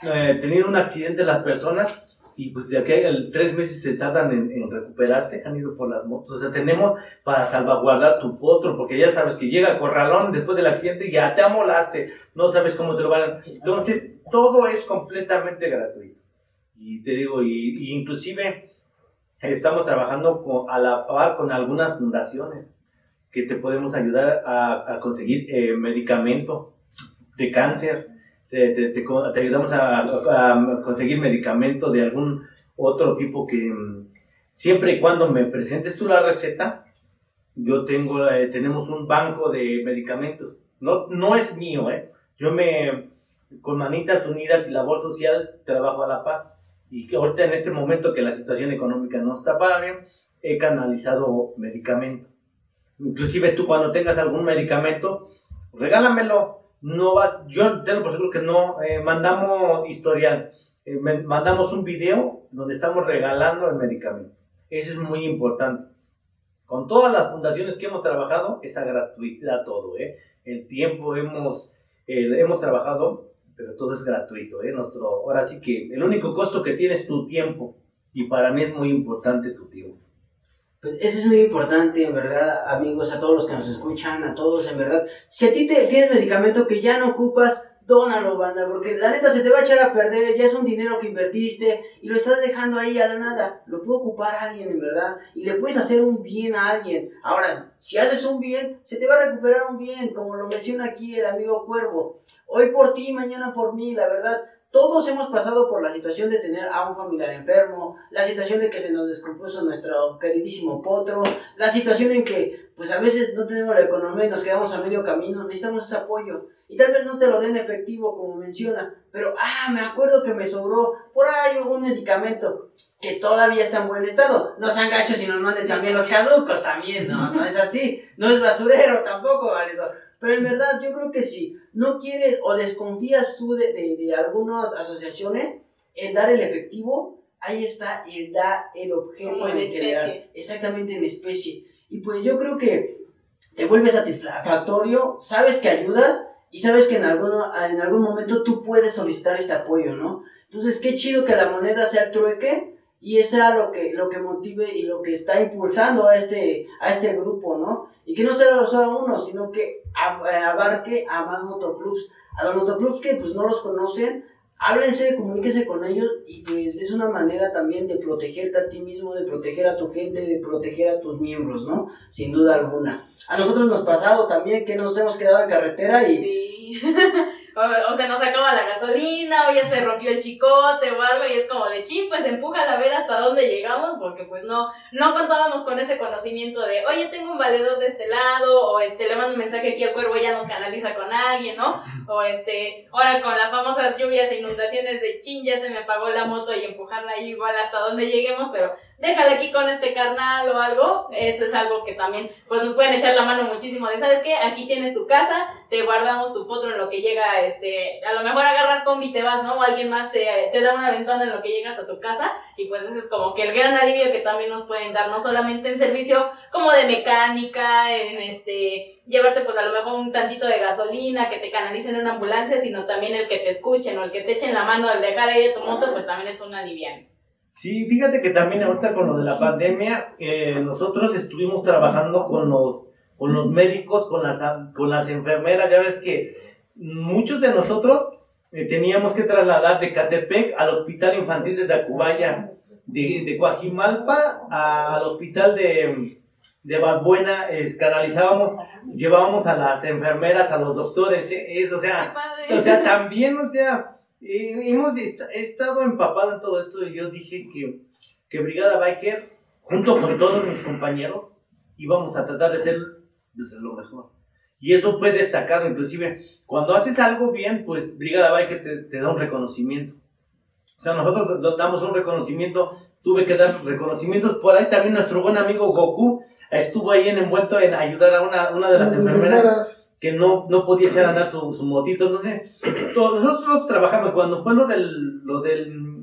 eh, tenido un accidente las personas y pues de aquí a tres meses se tardan en, en recuperarse, han ido por las motos. O sea, tenemos para salvaguardar tu potro, porque ya sabes que llega Corralón después del accidente y ya te amolaste, no sabes cómo te lo van a... Entonces, todo es completamente gratuito. Y te digo, y, y inclusive estamos trabajando con- a la par con algunas fundaciones que te podemos ayudar a, a conseguir eh, medicamento de cáncer, te, te- te te ayudamos a, a conseguir medicamento de algún otro tipo que mm, siempre y cuando me presentes tú la receta, yo tengo, eh, tenemos un banco de medicamentos. No, no es mío, ¿eh? Yo me, con Manitas Unidas y Labor Social, trabajo a la paz. Y que ahorita en este momento que la situación económica no está para bien, he canalizado medicamento. Inclusive tú cuando tengas algún medicamento, regálamelo. No vas, yo tengo por seguro que no, eh, mandamos historial, eh, mandamos un video donde estamos regalando el medicamento. Eso es muy importante. Con todas las fundaciones que hemos trabajado, es a todo, ¿eh? El tiempo hemos, eh, hemos trabajado, pero todo es gratuito, ¿eh? Nuestro, ahora sí que el único costo que tienes es tu tiempo. Y para mí es muy importante tu tiempo. Pues eso es muy importante, en verdad, amigos, a todos los que nos escuchan, a todos, en verdad. Si a ti te tienes medicamento que ya no ocupas, dónalo, banda, porque la neta se te va a echar a perder, ya es un dinero que invertiste y lo estás dejando ahí a la nada. Lo puede ocupar alguien, en verdad, y le puedes hacer un bien a alguien. Ahora, si haces un bien, se te va a recuperar un bien, como lo menciona aquí el amigo Cuervo. Hoy por ti, mañana por mí, la verdad. Todos hemos pasado por la situación de tener a un familiar enfermo, la situación de que se nos descompuso nuestro queridísimo potro, la situación en que pues a veces no tenemos la economía y nos quedamos a medio camino, necesitamos ese apoyo. Y tal vez no te lo den efectivo como menciona, pero ah, me acuerdo que me sobró por ahí un medicamento que todavía está en buen estado. No sean gachos y nos manden también los caducos también, no, no es así, no es basurero tampoco, valedor. Pero en verdad yo creo que si no quieres o desconfías tú de, de, de algunas asociaciones en dar el efectivo, ahí está el da el objeto Como en en general. Exactamente en especie. Y pues yo creo que te vuelve satisfactorio, sabes que ayudas y sabes que en, alguno, en algún momento tú puedes solicitar este apoyo, ¿no? Entonces, qué chido que la moneda sea trueque y eso sea lo que, lo que motive y lo que está impulsando a este, a este grupo, ¿no? Y que no sea solo uno, sino que eh, abarque a más motoclubs. A los motoclubs que pues no los conocen, háblense, comuníquese con ellos y pues es una manera también de protegerte a ti mismo, de proteger a tu gente, de proteger a tus miembros, ¿no? Sin duda alguna. A nosotros nos ha pasado también que nos hemos quedado en carretera y Sí. o, o se nos acaba la gasolina, o ya se rompió el chicote o algo, y es como de chip, pues empuja a ver hasta dónde llegamos, porque pues no, no contábamos con ese conocimiento de, oye, tengo un valedor de este lado, o este, le mando un mensaje aquí al cuervo ya nos canaliza con alguien, ¿no? O este, ahora con las famosas lluvias e inundaciones de chin, ya se me apagó la moto y empujarla ahí igual hasta donde lleguemos, pero déjala aquí con este carnal o algo, eso es algo que también pues nos pueden echar la mano muchísimo de, ¿sabes qué? Aquí tienes tu casa, te guardamos tu potro en lo que llega, este, a lo mejor agarras combi y te vas, ¿no? O alguien más te, te da una ventana en lo que llegas a tu casa y pues ese es como que el gran alivio que también nos pueden dar, no solamente en servicio como de mecánica, en este, llevarte pues a lo mejor un tantito de gasolina, que te canalicen en una ambulancia, sino también el que te escuchen o el que te echen la mano al dejar ahí tu moto, pues también es un alivio. Sí, fíjate que también ahorita con lo de la pandemia, eh, nosotros estuvimos trabajando con los, con los médicos, con las, con las enfermeras, ya ves que muchos de nosotros eh, teníamos que trasladar de Catepec al Hospital Infantil de Tacubaya, de, de Coajimalpa al Hospital de, de Balbuena, es, canalizábamos, llevábamos a las enfermeras, a los doctores, eh, es, o sea, o sea, también, o sea, eh, hemos est- he estado empapado en todo esto y yo dije que, que Brigada Biker, junto con todos mis compañeros, íbamos a tratar de ser desde lo mejor. Y eso fue destacado, inclusive, cuando haces algo bien, pues Brigada Biker te, te da un reconocimiento. O sea, nosotros nos damos un reconocimiento, tuve que dar reconocimientos, por ahí también nuestro buen amigo Goku estuvo ahí en, envuelto en ayudar a una, una de las enfermeras que no, no podía echar a andar su, su motito. Entonces, todos nosotros trabajamos. Cuando fue lo del. Lo del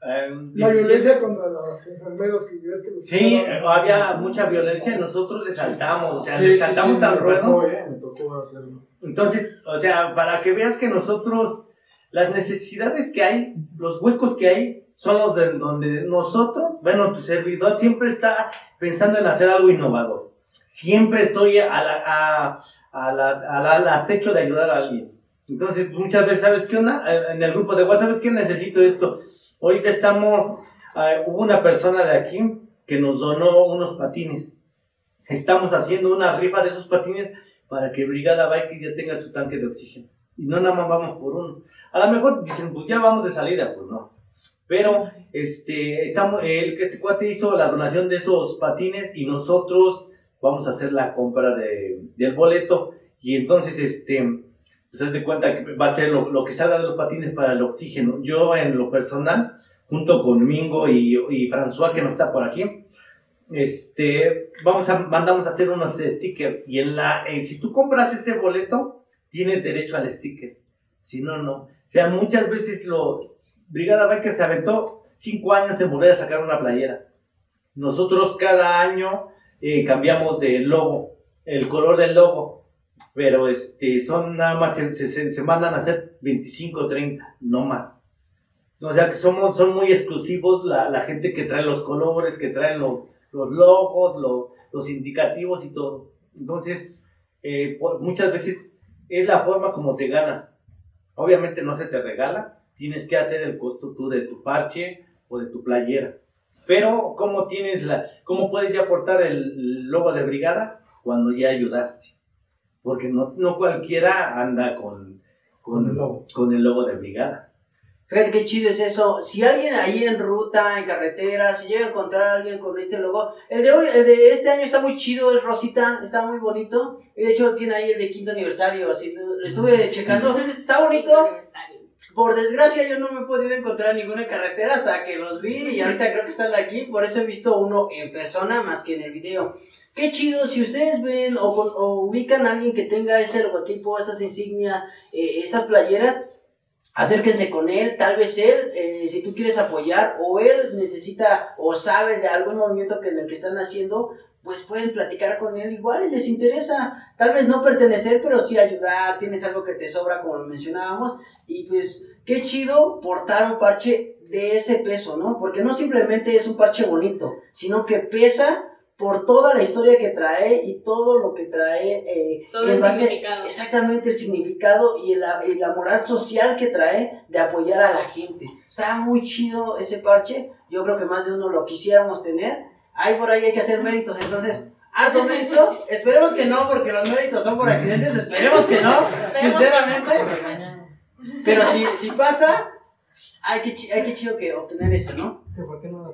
eh, La 17, violencia contra los enfermeros que yo es que los Sí, había mucha violencia y nosotros le saltamos, o sea, Sí, le saltamos sí, al ruedo. tocó, eh, me tocó hacerlo. Entonces, o sea, para que veas que nosotros, las necesidades que hay, los huecos que hay, son los de donde nosotros, bueno, tu servidor siempre está pensando en hacer algo innovador. Siempre estoy a la, a, a la, a la- al acecho de ayudar a alguien. Entonces, muchas veces, ¿sabes qué onda? Eh, En el grupo de WhatsApp, ¿sabes qué? Necesito esto. Ahorita estamos, eh, hubo una persona de aquí que nos donó unos patines. Estamos haciendo una rifa de esos patines para que Brigada Bike ya tenga su tanque de oxígeno. Y no nada más vamos por uno. A lo mejor dicen, pues ya vamos de salida, pues no. Pero este, estamos, el, este cuate hizo la donación de esos patines y nosotros vamos a hacer la compra de, del boleto. Y entonces, este, pues haz de cuenta que va a ser lo, lo que salga de los patines para el oxígeno. Yo en lo personal, junto con Mingo y, y François, que no está por aquí, este, vamos a, mandamos a hacer unos stickers. Y en la, eh, si tú compras este boleto, tienes derecho al sticker. Si no, no. O sea, muchas veces lo, Brigada Biker se aventó cinco años en volver a sacar una playera. Nosotros cada año eh, cambiamos de logo, el color del logo. Pero este, son nada más, se, se, se mandan a hacer 25 o 30, no más. O sea que somos, son muy exclusivos la, la gente que trae los colores, que traen los, los logos, los, los indicativos y todo. Entonces, eh, por- muchas veces es la forma como te ganas. Obviamente no se te regala, tienes que hacer el costo tú de tu parche o de tu playera. Pero, ¿cómo tienes la, cómo puedes ya aportar el logo de brigada cuando ya ayudaste? Porque no, no cualquiera anda con, con, Con el logo. con el logo de brigada. Fíjate qué chido es eso. Si alguien ahí en ruta, en carretera, si llega a encontrar a alguien con este logo, el de hoy, el de este año está muy chido, es rosita, está muy bonito. Y de hecho tiene ahí el de quinto aniversario, así lo estuve checando. Está bonito. Por desgracia yo no me he podido encontrar ninguna carretera hasta que los vi y ahorita creo que están aquí, por eso he visto uno en persona más que en el video. Qué chido, si ustedes ven o, o ubican a alguien que tenga este logotipo, estas insignias, eh, estas playeras, acérquense con él, tal vez él, eh, si tú quieres apoyar, o él necesita o sabe de algún movimiento que en el que están haciendo, pues pueden platicar con él igual y les interesa, tal vez no pertenecer, pero sí ayudar, tienes algo que te sobra como lo mencionábamos, y pues qué chido portar un parche de ese peso, ¿no? Porque no simplemente es un parche bonito, sino que pesa por toda la historia que trae y todo lo que trae eh, Todo en el base- significado. exactamente el significado y la, y la moral social que trae de apoyar a la gente. Está muy chido ese parche, yo creo que más de uno lo quisiéramos tener. Hay por ahí hay que hacer méritos, entonces, haz tu mérito, esperemos que no, porque los méritos son por accidentes, esperemos que no, sinceramente, pero si, si pasa, hay que, hay que chido que obtener eso, ¿no?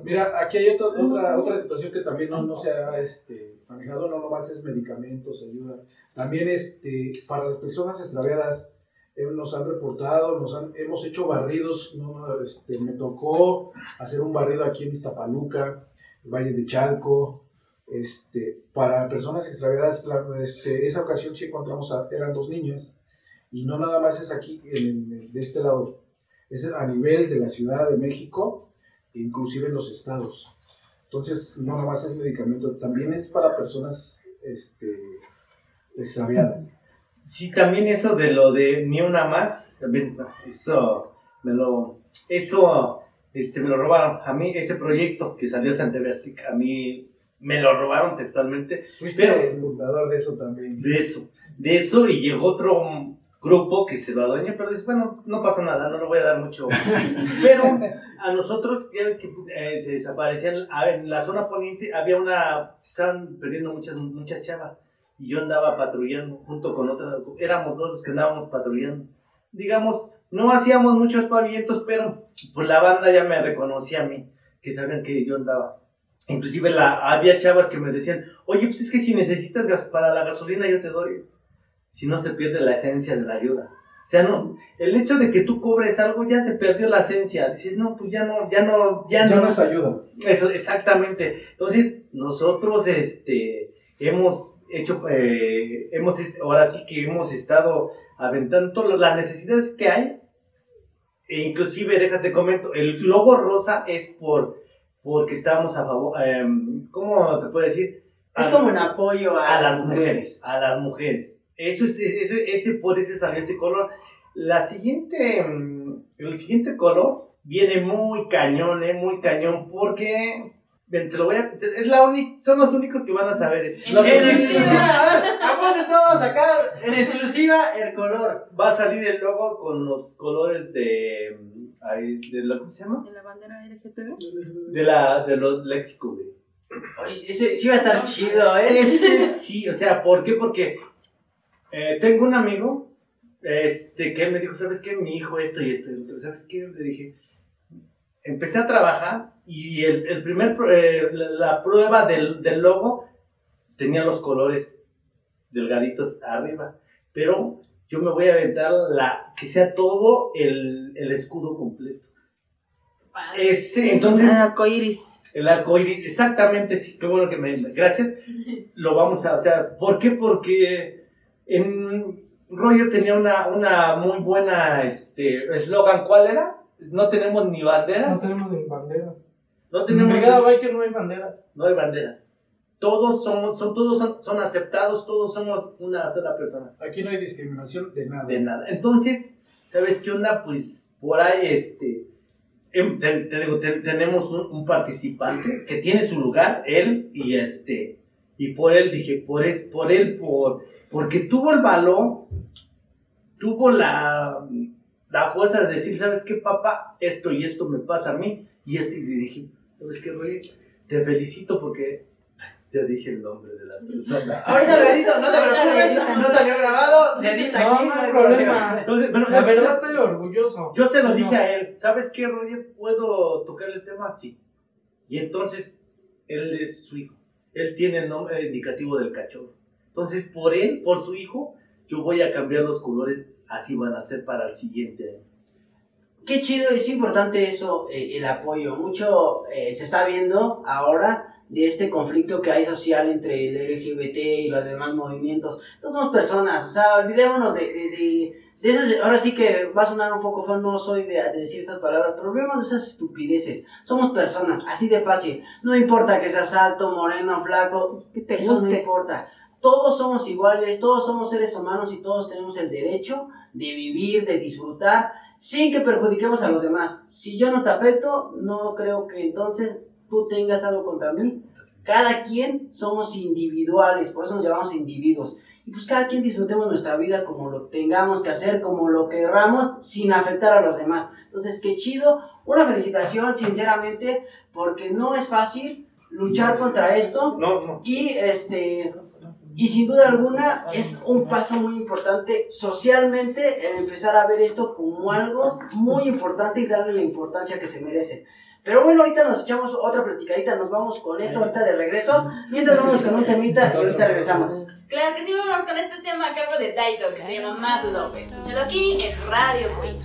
Mira, aquí hay otra, otra, otra situación que también no, no se ha este, manejado, no nomás es medicamentos, ayuda. También este, para las personas extraviadas eh, nos han reportado, nos han, hemos hecho barridos, no, este, me tocó hacer un barrido aquí en Iztapaluca, Valle de Chalco, este, para personas extraviadas, la- este, esa ocasión sí encontramos, a- eran dos niñas, y no nada más es aquí, en- de este lado, es a nivel de la Ciudad de México, inclusive en los estados. Entonces, no nada más es medicamento, también es para personas este, extraviadas. Sí, también eso de lo de ni una más, también eso me lo, eso, este, me lo robaron. A mí ese proyecto que salió de a mí me lo robaron textualmente. Fuiste Pero- el fundador de eso también. De eso, de eso y llegó otro grupo que se lo adueña, pero dice, bueno, no pasa nada, no le voy a dar mucho. Pero a nosotros, ya ves que eh, se desaparecían, a ver, en la zona poniente había una, estaban perdiendo muchas, muchas chavas y yo andaba patrullando junto con otras, éramos dos los que andábamos patrullando. Digamos, no hacíamos muchos pavientos, pero pues la banda ya me reconocía a mí, que sabían que yo andaba. Inclusive la, había chavas que me decían, oye, pues es que si necesitas gas para la gasolina yo te doy. Si no se pierde la esencia de la ayuda. O sea, no, el hecho de que tú cobres algo ya se perdió la esencia. Dices, no, pues ya no, ya no, ya, Ya no. nos ayuda. Eso, exactamente. Entonces, nosotros este, hemos hecho, eh, hemos, es- ahora sí que hemos estado aventando las necesidades que hay. E inclusive, déjate comento, el globo rosa es por porque estamos a favor, em, ¿cómo te puedo decir? Es A- como un apoyo a, a las mujeres, a las mujeres. Eso es, ese, ese por ese salió ese color. La siguiente, mm, el siguiente color viene muy cañón, eh, muy cañón, porque ven, te lo voy a, es la única, son los únicos que van a saber. En En exclusiva. exclusiva, a ver, todos acá, en exclusiva el color. Va a salir el logo con los colores de, mm, de lo, ¿cómo se llama? ¿En la bandera LGTB? De la, de los léxicos, güey. Oye, ese sí va a estar chido, ¿eh? Ese sí, o sea, ¿por qué? Porque eh, tengo un amigo este, que me dijo, ¿sabes qué? Mi hijo esto y esto y otro. ¿Sabes qué? Le dije, empecé a trabajar y el, el primer, eh, la, la prueba del, del logo tenía los colores delgaditos arriba, pero yo me voy a aventar la, que sea todo el, el escudo completo. Ese, entonces... Ah, arcoíris. El arco iris, exactamente, sí, qué bueno que me. Gracias. Lo vamos a. O sea, ¿por qué? Porque en Roger tenía una, una muy buena este eslogan. ¿Cuál era? No tenemos ni banderas. tenemos ni bandera. No En tenemos. Biker no hay bandera. No hay banderas. Todos somos, son, todos son, son aceptados, todos somos una sola persona. Aquí no hay discriminación de nada. De nada. Entonces, ¿sabes qué onda? Pues por ahí, este, em, te, te digo, te- tenemos un, un participante que tiene su lugar, él, y este, y por él dije, por, es, por él, por, porque tuvo el valor, tuvo la, la fuerza de decir, ¿sabes qué, papá? Esto y esto me pasa a mí, y esto, y le dije, ¿sabes qué, Roy? Te felicito porque ya dije el nombre de la persona. Ahorita lo edito, no te preocupes, no salió grabado, se edita No, aquí. no hay problema. Entonces, bueno, La verdad estoy orgulloso. Yo se lo No. dije a él, ¿sabes qué, Roger? ¿Puedo tocar el tema? Sí. Y entonces, él es su hijo. Él tiene el nombre indicativo del cachorro. Entonces, por él, por su hijo, yo voy a cambiar los colores, así van a ser para el siguiente año. Qué chido, es importante eso, eh, el apoyo. Mucho eh, se está viendo ahora de este conflicto que hay social entre el LGBT y los demás movimientos. Todos somos personas, o sea, olvidémonos de, de- de- de esas, ahora sí que va a sonar un poco feo, no soy de, de decir estas palabras, pero olvidemos de esas estupideces. Somos personas, así de fácil. No importa que seas alto, moreno, flaco, Que te eso no guste. importa. Todos somos iguales, todos somos seres humanos y todos tenemos el derecho de vivir, de disfrutar, sin que perjudiquemos a los demás. Si yo no te afecto, no creo que entonces tú tengas algo contra mí. Cada quien somos individuales, por eso nos llamamos individuos. Y pues cada quien disfrutemos nuestra vida como lo tengamos que hacer, como lo querramos, sin afectar a los demás. Entonces, qué chido. Una felicitación, sinceramente, porque no es fácil luchar contra esto. No, no. Y este y sin duda alguna es un paso muy importante socialmente el empezar a ver esto como algo muy importante y darle la importancia que se merece. Pero bueno, ahorita nos echamos otra platicadita, nos vamos con esto ahorita de regreso, mientras vamos con un temita y ahorita regresamos. Claro que sí, vamos con este tema a cargo de Daido que se llama Mad Love. Escúchalo aquí en Radio Queen.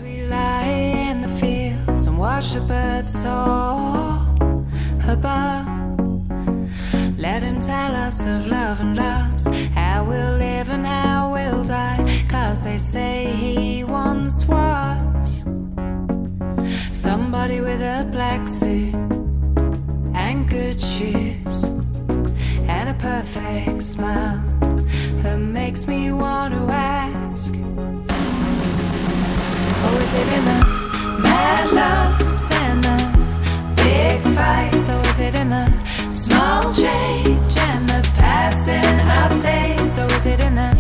Let him tell us of love and loss, how we'll live and how we'll die. Cause they say he once was somebody with a black suit and good shoes and a perfect smile that makes me want to ask. Is it in the mad loves and the big fights? Is it in the small change and the passing of days? Or is it in the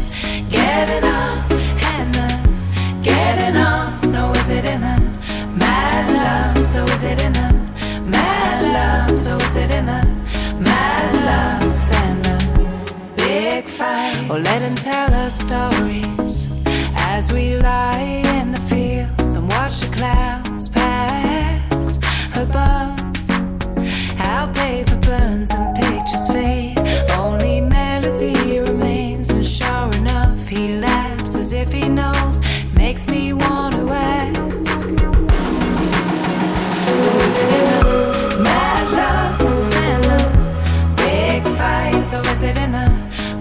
getting up and the getting on? Or is it in the mad loves? Or is it in the mad loves? Or is it in the mad loves and the big fight? Or let him tell us stories as we lie in the fields and watch the clouds pass above.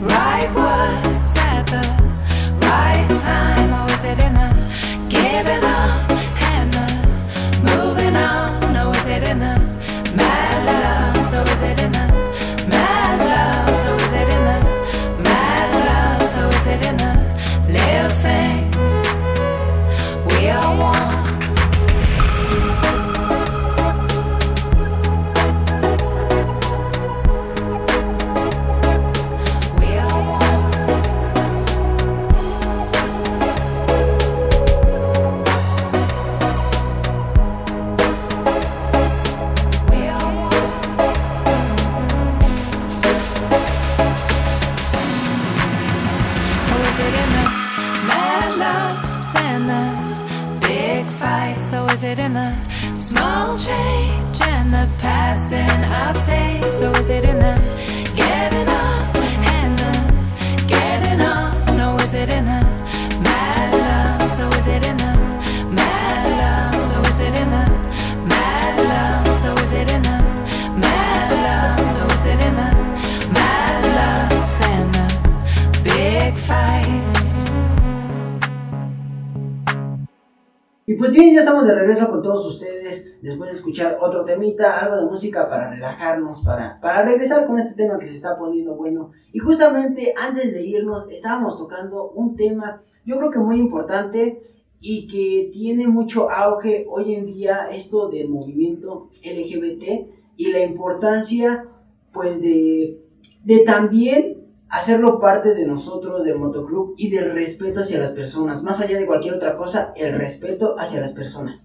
Right words at the right time, or was it in the giving Or is it in the getting up and the getting on? Or is it in the mad loves? Or is? Or is? Or is? Or is mad big fights? Y pues bien, ya estamos de regreso con todos ustedes después de escuchar otro temita, algo de música para relajarnos, para, para regresar con este tema que se está poniendo bueno. Y justamente antes de irnos estábamos tocando un tema, yo creo que muy importante y que tiene mucho auge hoy en día, esto del movimiento LGBT y la importancia pues de, de también hacerlo parte de nosotros, del motoclub y del respeto hacia las personas. Más allá de cualquier otra cosa, el respeto hacia las personas.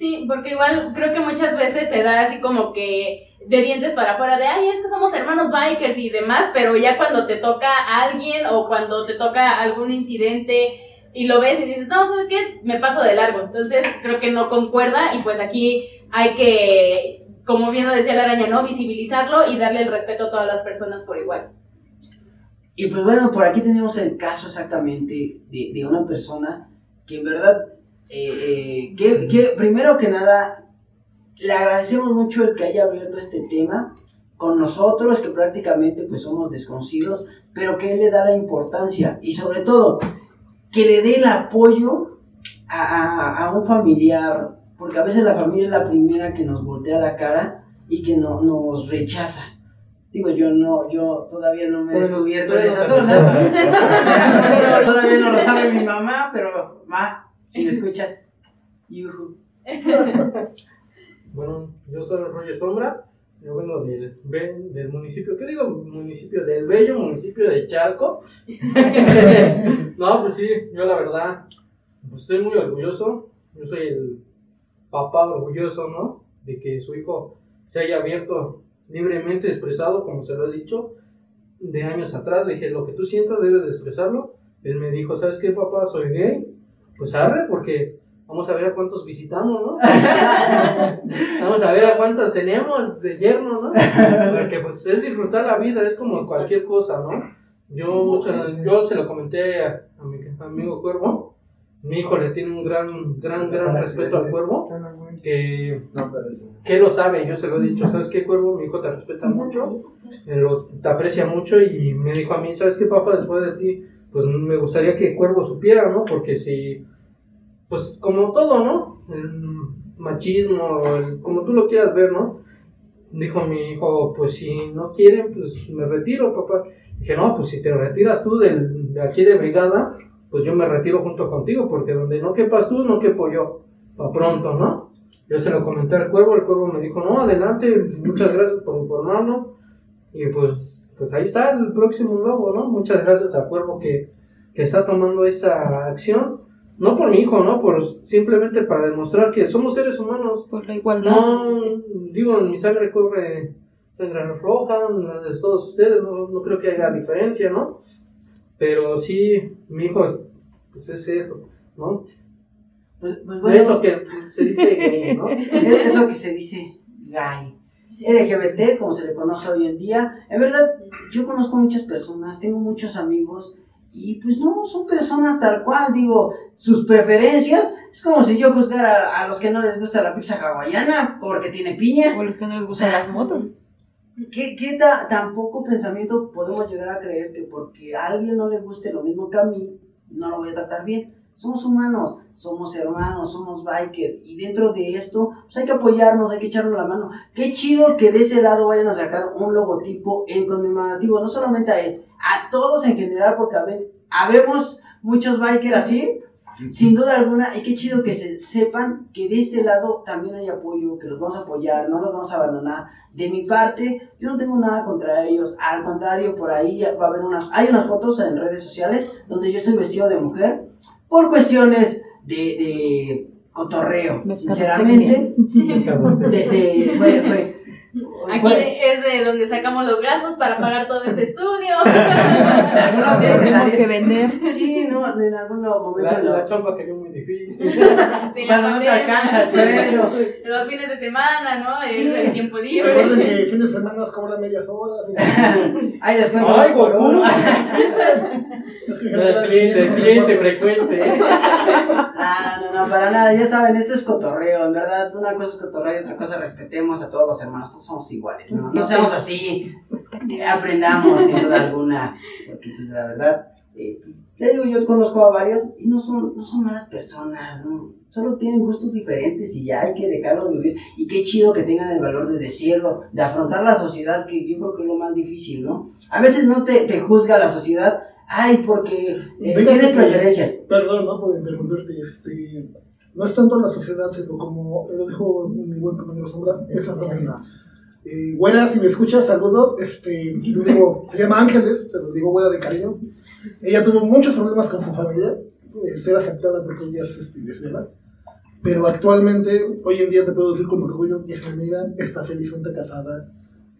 Sí, porque igual creo que muchas veces se da así como que de dientes para afuera de, ay, es que somos hermanos bikers y demás, pero ya cuando te toca a alguien o cuando te toca algún incidente y lo ves y dices, no, ¿sabes qué? Me paso de largo. Entonces creo que no concuerda y pues aquí hay que, como bien lo decía la araña, ¿no? Visibilizarlo y darle el respeto a todas las personas por igual. Y pues bueno, por aquí tenemos el caso exactamente de, de una persona que en verdad, eh, eh, que, que primero que nada, le agradecemos mucho el que haya abierto este tema con nosotros, que prácticamente pues somos desconocidos, pero que él le da la importancia y sobre todo, que le dé el apoyo a, a- a un familiar, porque a veces la familia es la primera que nos voltea la cara y que no, nos rechaza. Digo, yo no, yo todavía no me he descubierto en zonas. Pero todavía no lo sabe mi mamá, pero ma, si me escuchas, yujú. Bueno, yo soy Roger Sombra, yo vengo del, del municipio, ¿qué digo? Municipio del bello municipio de Chalco. no, pues sí, yo la verdad, pues estoy muy orgulloso, yo soy el papá orgulloso, ¿no? De que su hijo se haya abierto libremente expresado, como se lo he dicho, de años atrás, le dije, lo que tú sientas debes de expresarlo. Él me dijo, ¿sabes qué, papá? Soy gay. Pues abre, porque vamos a ver a cuántos visitamos, ¿no? Vamos a ver a cuántas tenemos de yerno, ¿no? Porque pues es disfrutar la vida, es como cualquier cosa, ¿no? Yo, mucho- yo se lo comenté a, a mi amigo Cuervo, mi hijo le tiene un gran, gran, gran respeto al Cuervo, que, que lo sabe, yo se lo he dicho, ¿sabes qué Cuervo? Mi hijo te respeta mucho, lo- te aprecia mucho y me dijo a mí, ¿sabes qué papá? Después de ti, pues me gustaría que Cuervo supiera, ¿no? Porque si pues como todo, ¿no? El machismo, el- como tú lo quieras ver, ¿no? Dijo mi hijo, pues si no quieren, pues me retiro, papá. Dije, no, pues si te retiras tú del, de aquí de brigada, pues yo me retiro junto contigo, porque donde no quepas tú, no quepo yo. Pa' pronto, ¿no? Yo se lo comenté al cuervo, el cuervo me dijo, no, adelante, muchas gracias por informarnos. Y pues, pues ahí está el próximo logo, ¿no? Muchas gracias al cuervo que, que está tomando esa acción. No por mi hijo, ¿no? Por simplemente para demostrar que somos seres humanos. Por la igualdad. No, digo, en mi sangre corre sangre roja, la de todos ustedes, no, no creo que haya diferencia, ¿no? Pero sí, mi hijo, pues es eso, ¿no? Pues, pues bueno, Eso que se dice gay, ¿no? es eso que se dice gay. LGBT, como se le conoce hoy en día. En verdad, yo conozco muchas personas, tengo muchos amigos y pues no, son personas tal cual, digo, sus preferencias. Es como si yo juzgara a, los que no les gusta la pizza hawaiana porque tiene piña. O los que no les gustan las motos. ¿Qué, qué ta- tan poco pensamiento podemos llegar a creer que porque a alguien no le guste lo mismo que a mí, no lo voy a tratar bien? Somos humanos, somos hermanos, somos bikers y dentro de esto pues hay que apoyarnos, hay que echarnos la mano. Qué chido que de ese lado vayan a sacar un logotipo en conmemorativo, no solamente a él, a todos en general porque habe- habemos muchos bikers así, sin duda alguna, y qué chido que se sepan que de este lado también hay apoyo, que los vamos a apoyar, no los vamos a abandonar. De mi parte, yo no tengo nada contra ellos, al contrario, por ahí va a haber unas, hay unas fotos en redes sociales donde yo estoy vestido de mujer por cuestiones de, de cotorreo, sinceramente. De, de, fue, fue, Aquí es de donde sacamos los gastos para pagar todo este estudio. que Tenemos que vender. Sí, no, en algún momento La, difícil. Sí, la cuando no te alcanza sueldo. Los fines de semana, ¿no? El, Sí. el tiempo Recuerden libre. que fin de semana cobra medias horas. Ay, después Ay, por Goku. El cliente, el cliente frecuente. No, no, no, para nada, ya saben, esto es cotorreo, en verdad, una cosa es cotorreo y otra cosa respetemos a todos los hermanos, todos somos iguales, no, no seamos así, eh, aprendamos sin duda alguna, porque pues la verdad, eh, te digo, yo conozco a varios y no son, no son malas personas, ¿no? solo tienen gustos diferentes y ya hay que dejarlos vivir, y qué chido que tengan el valor de decirlo, de afrontar la sociedad, que yo creo que es lo más difícil, ¿no? A veces no te, te juzga la sociedad, ay, porque eh, que- preferencias. Perdón, ¿no? Por interrumpirte. Este, no es tanto la sociedad, sino como lo dijo mi buen compañero Sombra, es la familia. Eh, güera, si me escuchas, saludos. Este, yo digo, se llama Ángeles, pero digo güera de cariño. Ella tuvo muchos problemas con su familia, eh, ser aceptada porque ella es este, lesbiana. Pero actualmente, hoy en día te puedo decir con orgullo que es mi amiga, está felizmente casada,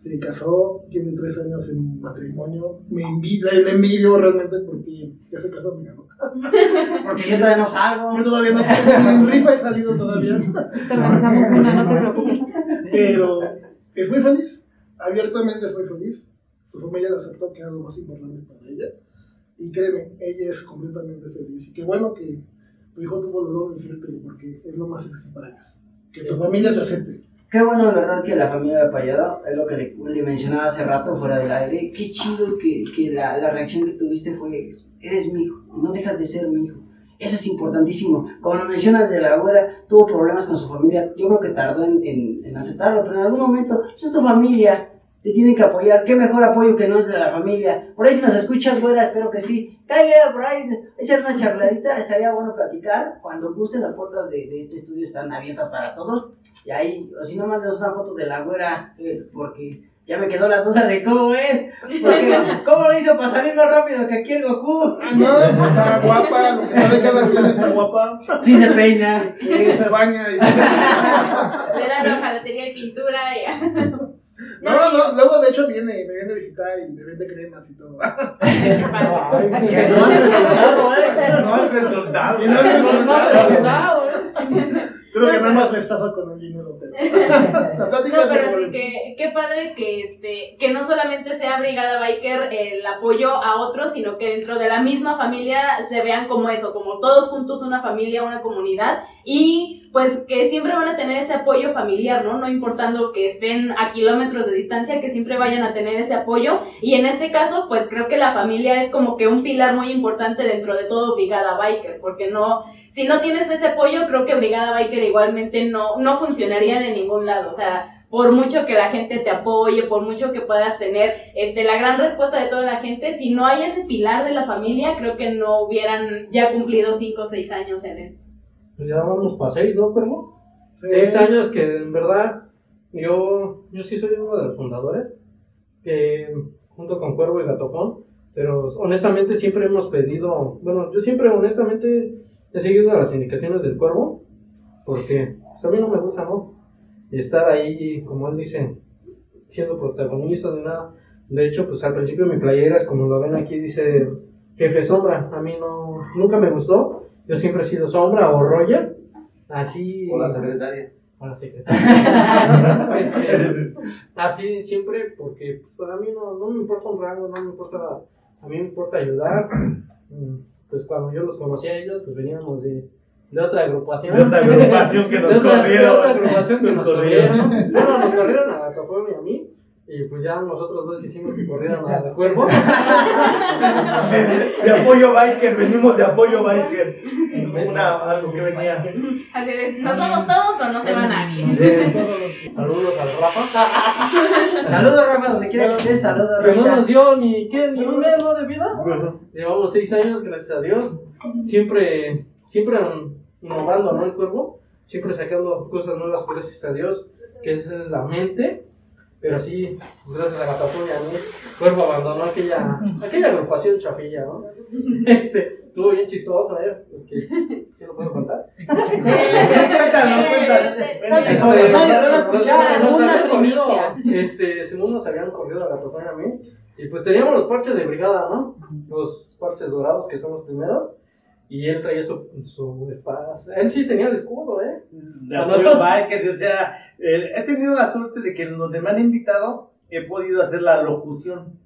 se casó, tiene tres años en matrimonio. Me envi- la, envidio realmente porque ya se casó, mira, ¿no? Porque yo todavía no salgo. Yo todavía no en rifa he salido todavía. Te organizamos una, no te preocupes. Pero es muy feliz, abiertamente es muy feliz. Su familia la aceptó, que era lo más importante para ella. Y créeme, ella es completamente feliz. Y qué bueno que tu hijo tuvo el dolor de decirte, porque es lo más difícil para ellos. Que tu familia te acepte. Qué bueno, de verdad, que la familia de Payado, es lo que le, le mencionaba hace rato fuera del aire. Qué chido que, que la, la reacción que tuviste fue eres mi hijo, no dejas de ser mi hijo. Eso es importantísimo. Como lo mencionas de la abuela, tuvo problemas con su familia. Yo creo que tardó en, en- en aceptarlo, pero en algún momento, pues es tu familia, te tienen que apoyar. ¿Qué mejor apoyo que no es de la familia? Por ahí si nos escuchas, güera, espero que sí. Cállate por ahí, echar una charladita, estaría bueno platicar. Cuando gusten, las puertas de, de este estudio están abiertas para todos. Y ahí, o si no, mandes una foto de la güera, eh, porque ya me quedó la duda de cómo es. Porque, ¿cómo lo hizo para salir más rápido que aquí el Goku? Ah, no, pues está guapa, lo que sabe cada quien está guapa. Sí se peina. Sí, se baña y... Le dan la jalatería y pintura y... No, no, luego de hecho viene, me viene a visitar y me vende cremas y todo. Que no resultado, ¿eh? No resultado. Y no han resultado. ¿eh? Creo que nada más me estafa con el dinero. No, pero sí que qué padre que este que no solamente sea Brigada Biker el apoyo a otros, sino que dentro de la misma familia se vean como eso, como todos juntos una familia, una comunidad y pues que siempre van a tener ese apoyo familiar, ¿no? No importando que estén a kilómetros de distancia, que siempre vayan a tener ese apoyo y en este caso pues creo que la familia es como que un pilar muy importante dentro de todo Brigada Biker, porque no si no tienes ese apoyo, creo que Brigada Biker igualmente no, no funcionaría de ningún lado. O sea, por mucho que la gente te apoye, por mucho que puedas tener este, la gran respuesta de toda la gente, si no hay ese pilar de la familia, creo que no hubieran ya cumplido 5 o 6 años en esto. Pues ya vamos para seis, ¿no, Cuervo? Sí. Seis años que en verdad yo, yo sí soy uno de los fundadores, junto con Cuervo y Gatofón, pero honestamente siempre hemos pedido, bueno, yo siempre honestamente he seguido las indicaciones del Cuervo, porque pues, a mí no me gusta, ¿no? Estar ahí, como él dice, siendo protagonista de nada. De hecho, pues al principio mi playera, como lo ven aquí, dice jefe sombra. A mí no, nunca me gustó. Yo siempre he sido sombra o Roger. Así. O la secretaria. O la secretaria. Este, así siempre, porque pues, para mí no, no me importa un rango, no me importa. A mí me importa ayudar. Mm, Pues cuando yo los conocí a ellos, pues veníamos de, de otra agrupación. De otra agrupación que nos De otra- de corrieron. otra agrupación que Nos nos corrieron. corrieron. Bueno, nos corrieron a Capón y a mí. Y pues ya nosotros dos hicimos que corrieran a Cuervo. De apoyo biker, venimos de apoyo biker. Una, algo que venía. Así de, ¿nos vamos todos o no se va nadie? Saludos al Rafa. Saludos, Rafa, donde quiera que estés. Saludos, Que no Rafa. nos dio ni, ¿qué? ni un mes ¿no? de vida. Llevamos seis años, gracias a Dios. Siempre, siempre innovando, ¿no? El cuervo. Siempre sacando cosas nuevas, gracias a Dios. Que es la mente. Pero sí, gracias a Gatapón y a mí, Cuervo abandonó aquella, aquella agrupación chafilla, ¿no? Este, estuvo bien chistoso, ¿eh? Porque, ¿Sí lo puedo contar? Cuéntalo, cuéntalo. Nadie lo va a escuchar. Nos Una habían corrido, primicia. Este, según nos habían corrido a Gatapón y a mí. Y pues teníamos los parches de brigada, ¿no? Los parches dorados que son los primeros. Y él traía su, su espada. Él sí tenía el escudo, ¿eh? De apoyo biker, o sea, eh, he tenido la suerte de que donde me han invitado he podido hacer la locución.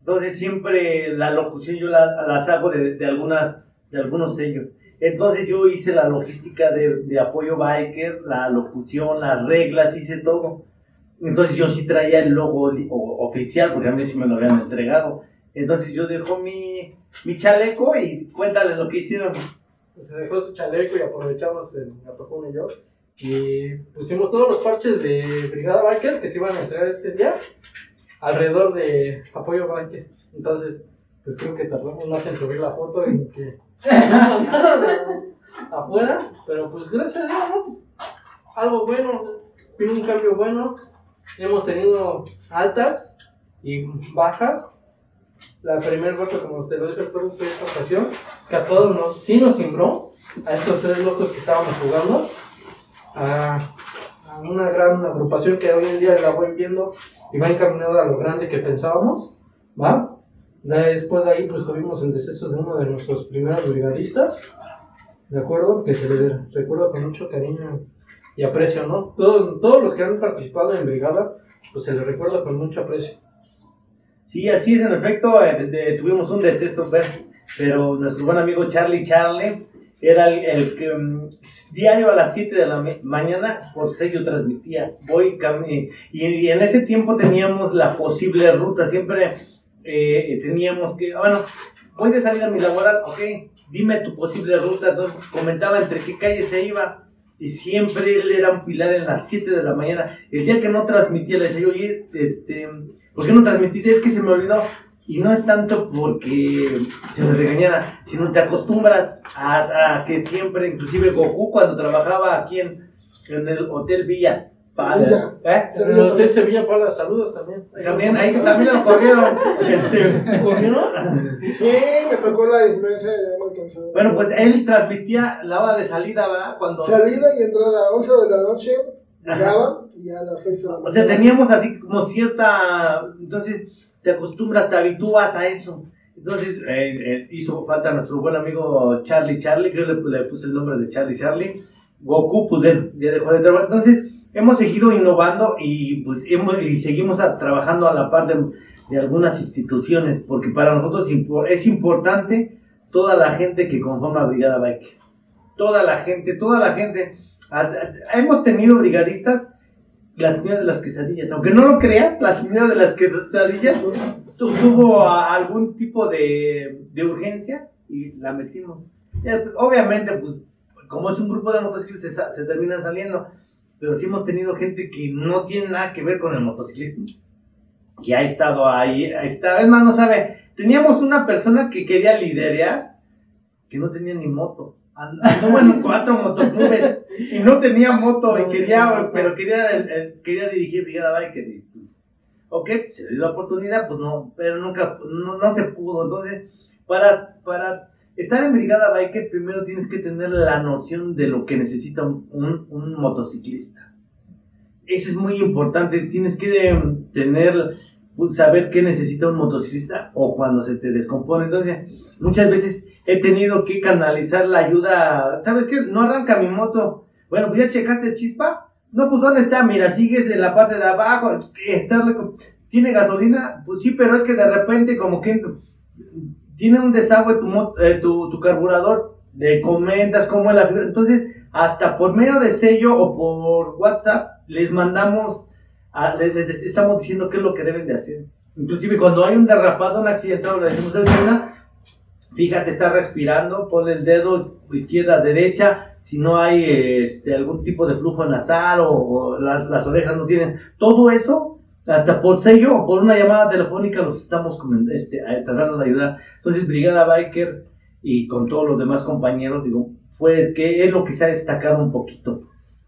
Entonces siempre la locución yo la, las hago de, de algunas, de algunos sellos. Entonces yo hice la logística de, de apoyo biker, la locución, las reglas, hice todo. Entonces yo sí traía el logo oficial, porque a mí sí me lo habían entregado. Entonces yo dejo mi, mi chaleco y cuéntale lo que hicieron. Se dejó su chaleco y aprovechamos el Gatapón y yo. Y pusimos todos los parches de Brigada Biker que se iban a entregar ese día alrededor de apoyo Biker. Entonces, pues creo que tardamos más en subir la foto y que afuera. Pero pues gracias a Dios, ¿no? Algo bueno, vino un cambio bueno. Hemos tenido altas y bajas. La primera baja, como te lo dije, fue esta ocasión, que a todos nos, sí nos cimbró, a estos tres locos que estábamos jugando, a, a una gran agrupación que hoy en día la voy viendo y va encaminada a lo grande que pensábamos, ¿va? Después de ahí, pues tuvimos el deceso de uno de nuestros primeros brigadistas, ¿de acuerdo? Que se le recuerda con mucho cariño y aprecio, ¿no? Todos, todos los que han participado en brigada, pues se les recuerda con mucho aprecio. Sí, así es, en efecto, eh, tuvimos un deceso, Fer, pero nuestro buen amigo Charlie Charlie era el, que mm, diario a las 7 de la mañana por sello transmitía. Voy y, y en ese tiempo teníamos la posible ruta, siempre eh, teníamos que, bueno, voy de salida a mi laboral, ok, dime tu posible ruta. Entonces comentaba entre qué calle se iba. Y siempre él era un pilar en las 7 de la mañana. El día que no transmitía, le decía, oye, este, ¿por qué no transmitiste? Es que se me olvidó. Y no es tanto porque se me regañara, sino te acostumbras a, a que siempre, inclusive Goku cuando trabajaba aquí en, en el Hotel Villa, Pala, ¿eh? En el Hotel Sevilla Pala, saludos también. También, ahí también lo corrieron. Este, ¿Me corrieron? Sí, me tocó la influencia alcanzó. Bueno, pues él transmitía la hora de salida, ¿verdad? Cuando, Salida y entrada, 11 de la noche, llegaba y a las 6 de la O sea, teníamos así como cierta. Entonces, te acostumbras, te habitúas a eso. Entonces, eh, eh, hizo falta nuestro buen amigo Charlie Charlie, creo que le, le puse el nombre de Charlie Charlie. Goku, pues él ya dejó de trabajar. Entonces, hemos seguido innovando y pues hemos, y seguimos a- trabajando a la par de, de algunas instituciones, porque para nosotros impo- es importante toda la gente que conforma Brigada Bike. Toda la gente, toda la gente. Hemos tenido brigadistas la señora de las quesadillas. Aunque no lo creas, la señora de las quesadillas tu- tuvo algún tipo de, de urgencia y la metimos. Obviamente, pues, como es un grupo de motociclistas, se, se saliendo. Pero sí hemos tenido gente que no tiene nada que ver con el motociclismo. Que ha estado ahí, estado, es más, no sabe. Teníamos una persona que quería liderear, que no tenía ni moto. And- Anduvo en cuatro motoclubes y no tenía moto y quería, pero quería, quería dirigir Brigada Biker. y, pues, ok, se le dio la oportunidad, pues no, pero nunca, no, no se pudo. Entonces, para, para estar en Brigada Biker, primero tienes que tener la noción de lo que necesita un, un- motociclista. Eso es muy importante, tienes que em, tener, saber qué necesita un motociclista o cuando se te descompone. Entonces, muchas veces he tenido que canalizar la ayuda. ¿Sabes qué? No arranca mi moto. Bueno, pues ya checaste chispa. No, pues ¿dónde está? Mira, sigues en la parte de abajo. Está ¿Tiene gasolina? Pues sí, pero es que de repente como que tiene un desagüe tu, eh, tu, tu carburador. Le comentas cómo es la. Entonces, hasta por medio de sello o por WhatsApp, les mandamos, a- les, les estamos diciendo qué es lo que deben de hacer. Inclusive cuando hay un derrapado, un accidentado, le decimos. Fíjate, está respirando, pon el dedo izquierda, derecha, si no hay este, algún tipo de flujo nasal o, o las, las orejas no tienen. Todo eso, hasta por sello o por una llamada telefónica, los estamos este, tratando de ayudar. Entonces, Brigada Biker y con todos los demás compañeros, digo, fue que es lo que se ha destacado un poquito.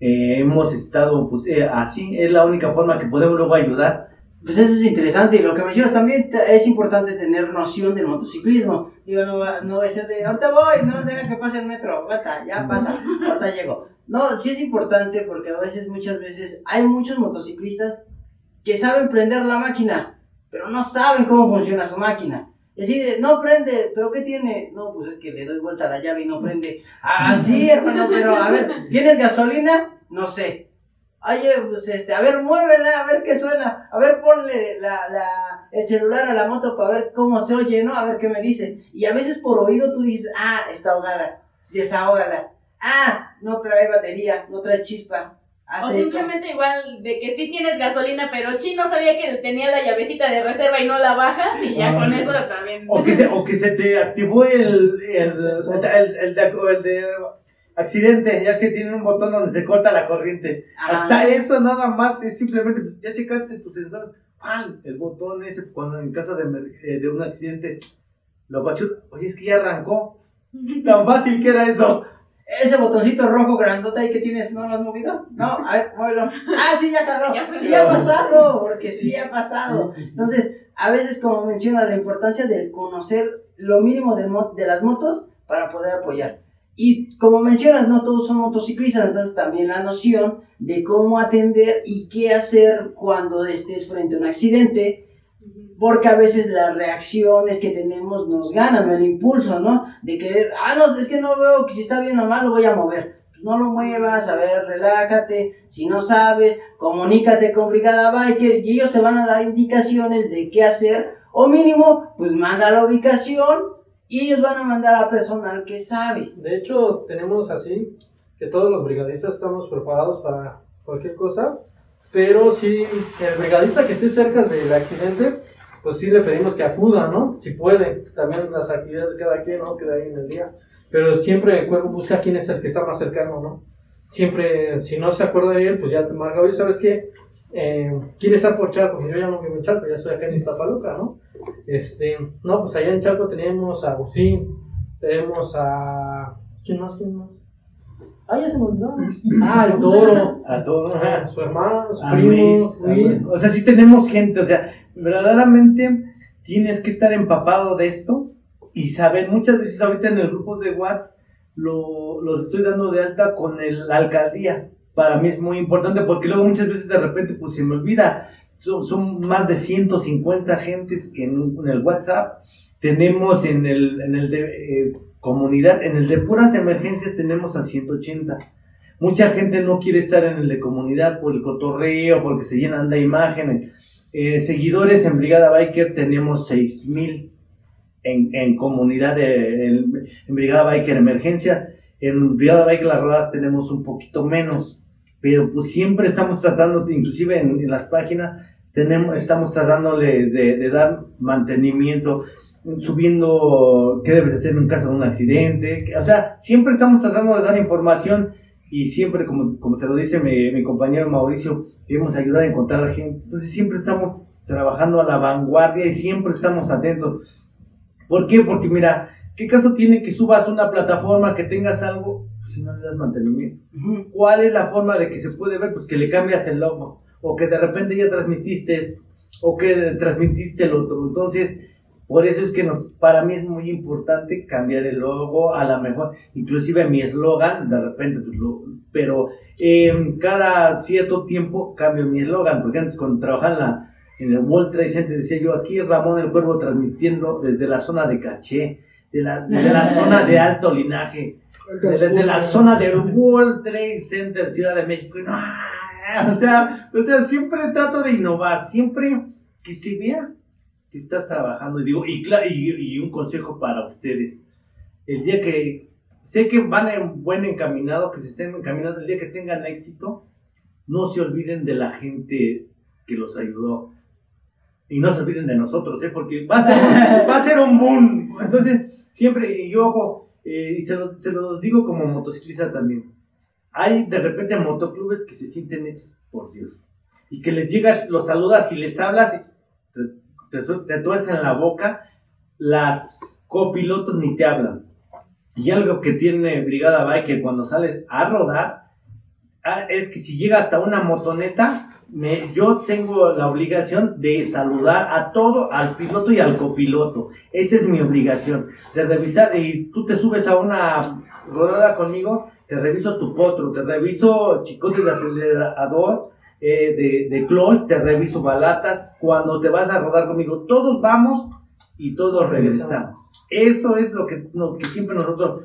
Eh, hemos estado, pues, eh, así, es la única forma que podemos luego ayudar. Pues eso es interesante y lo que mencionas también es importante tener noción del motociclismo. Digo, no va, no va a ser de, ahorita voy, no dejan que pase el metro, aguanta, ya pasa, ahorita llego. No, sí es importante porque a veces, muchas veces, hay muchos motociclistas que saben prender la máquina, pero no saben cómo funciona su máquina. Y así de, no prende, pero ¿qué tiene? No, pues es que le doy vuelta a la llave y no prende. Ah, sí, hermano, pero a ver, ¿tienes gasolina? No sé. Oye, pues este, a ver, muévela, a ver qué suena. A ver, ponle la, la, el celular a la moto para ver cómo se oye, ¿no? A ver qué me dice. Y a veces por oído tú dices, ah, está ahogada, desahógala. Ah, no trae batería, no trae chispa. O simplemente igual de que sí tienes gasolina, pero Chino sabía que tenía la llavecita de reserva y no la bajas y ya Ah, con sí. eso también. O que se, o que se te activó el, el, el, el- de, el de accidente, ya es que tiene un botón donde se corta la corriente. Ah. Hasta eso nada más, es simplemente, ya checaste tu sensor, ¡pam! el botón ese, cuando en caso de, eh, de un accidente, lo apachurra, oye, es que ya arrancó. Tan fácil que era eso. Ese botoncito rojo grandote ahí que tienes, ¿no lo has movido? No, a ver, muévelo. Ah, sí, ya fue. Sí ha pasado, porque sí ha pasado. Entonces, a veces, como menciona, la importancia de conocer lo mínimo de, de las motos para poder apoyar. Y como mencionas, no todos son motociclistas, entonces también la noción de cómo atender y qué hacer cuando estés frente a un accidente, porque a veces las reacciones que tenemos nos ganan, el impulso, ¿no? De querer, ah, no, es que no veo que si está bien o mal, lo voy a mover. Pues no lo muevas, a ver, relájate, si no sabes, comunícate con Brigada Biker y ellos te van a dar indicaciones de qué hacer, o mínimo, pues manda la ubicación y ellos van a mandar a personal que sabe. De hecho, tenemos así que todos los brigadistas estamos preparados para cualquier cosa, pero si el brigadista que esté cerca del accidente pues sí le pedimos que acuda, ¿no? Si puede, también las actividades de cada quien, ¿no? Queda ahí en el día. Pero siempre el cuervo busca quién es el que está más cercano, ¿no? Siempre, si no se acuerda de él, pues ya te marca, oye, ¿sabes qué? Eh, ¿Quién está por Chaco? Pues yo ya no vivo en Chaco, ya estoy acá en Iztapaluca, ¿no? Este, no, pues allá en Chaco tenemos a Agustín, tenemos a... ¿Quién más? ¿Quién más? Ah, ya se me olvidó. Ah, el toro. A todos. Ajá, su hermano, su A primo, Luis, a Luis. Luis. O sea, sí tenemos gente, o sea, verdaderamente tienes que estar empapado de esto y saber, muchas veces ahorita en el grupo de WhatsApp lo, los estoy dando de alta con el- alcaldía. Para mí es muy importante porque luego muchas veces de repente pues se me olvida. Son, son más de 150 gentes en, en el WhatsApp. Tenemos en el, en el de eh, comunidad, en el de puras emergencias tenemos a 180. Mucha gente no quiere estar en el de comunidad por el cotorreo, porque se llenan de imágenes. Eh, seguidores en Brigada Biker tenemos 6000 en, en comunidad, de, en, en Brigada Biker Emergencia. En Brigada Biker Las Rodadas tenemos un poquito menos, pero pues siempre estamos tratando, inclusive en, en las páginas, tenemos, estamos tratándole de, de dar mantenimiento, subiendo qué debes hacer en caso de un accidente. o sea, siempre estamos tratando de dar información y siempre, como, como se lo dice mi, mi compañero Mauricio, queremos ayudar a encontrar a la gente. Entonces siempre estamos trabajando a la vanguardia y siempre estamos atentos. ¿Por qué? Porque mira, ¿qué caso tiene que subas una plataforma, que tengas algo, pues, si no le das mantenimiento? ¿Cuál es la forma de que se puede ver? Pues que le cambias el logo, o que de repente ya transmitiste, o que transmitiste el otro. Entonces, por eso es que nos, para mí es muy importante cambiar el logo, a la mejor, inclusive mi eslogan, de repente, pues, lo- pero eh, cada cierto tiempo cambio mi eslogan, porque antes cuando trabajaba en, la- en el World Trade Center decía yo, aquí Ramón el Cuervo transmitiendo desde la zona de Caché, de la, desde la zona de alto linaje, de la, de la zona del World Trade Center, Ciudad de México, y no, o sea, o sea, siempre trato de innovar, siempre que se vea que estás trabajando. Y digo, y, cla- y, y un consejo para ustedes. El día que sé que van en buen encaminado, que se estén encaminados, el día que tengan éxito, no se olviden de la gente que los ayudó. Y no se olviden de nosotros, ¿eh? porque va a ser, va a ser un boom. Entonces, siempre, y ojo, eh, y se los, se los digo como motociclista también. Hay de repente motoclubes que se sienten hechos por Dios. Y que les llegas, los saludas y les hablas, y te, te, tuercen la boca, las copilotos ni te hablan. Y algo que tiene Brigada Bike cuando sales a rodar ah, es que si llega hasta una motoneta, me- yo tengo la obligación de saludar a todo, al piloto y al copiloto. Esa es mi obligación, de revisar. Y tú te subes a una rodada conmigo, te reviso tu potro, te reviso chicotes de acelerador, eh, de, de clutch, te reviso balatas. Cuando te vas a rodar conmigo, todos vamos y todos regresamos. Eso es lo que, lo que siempre nosotros,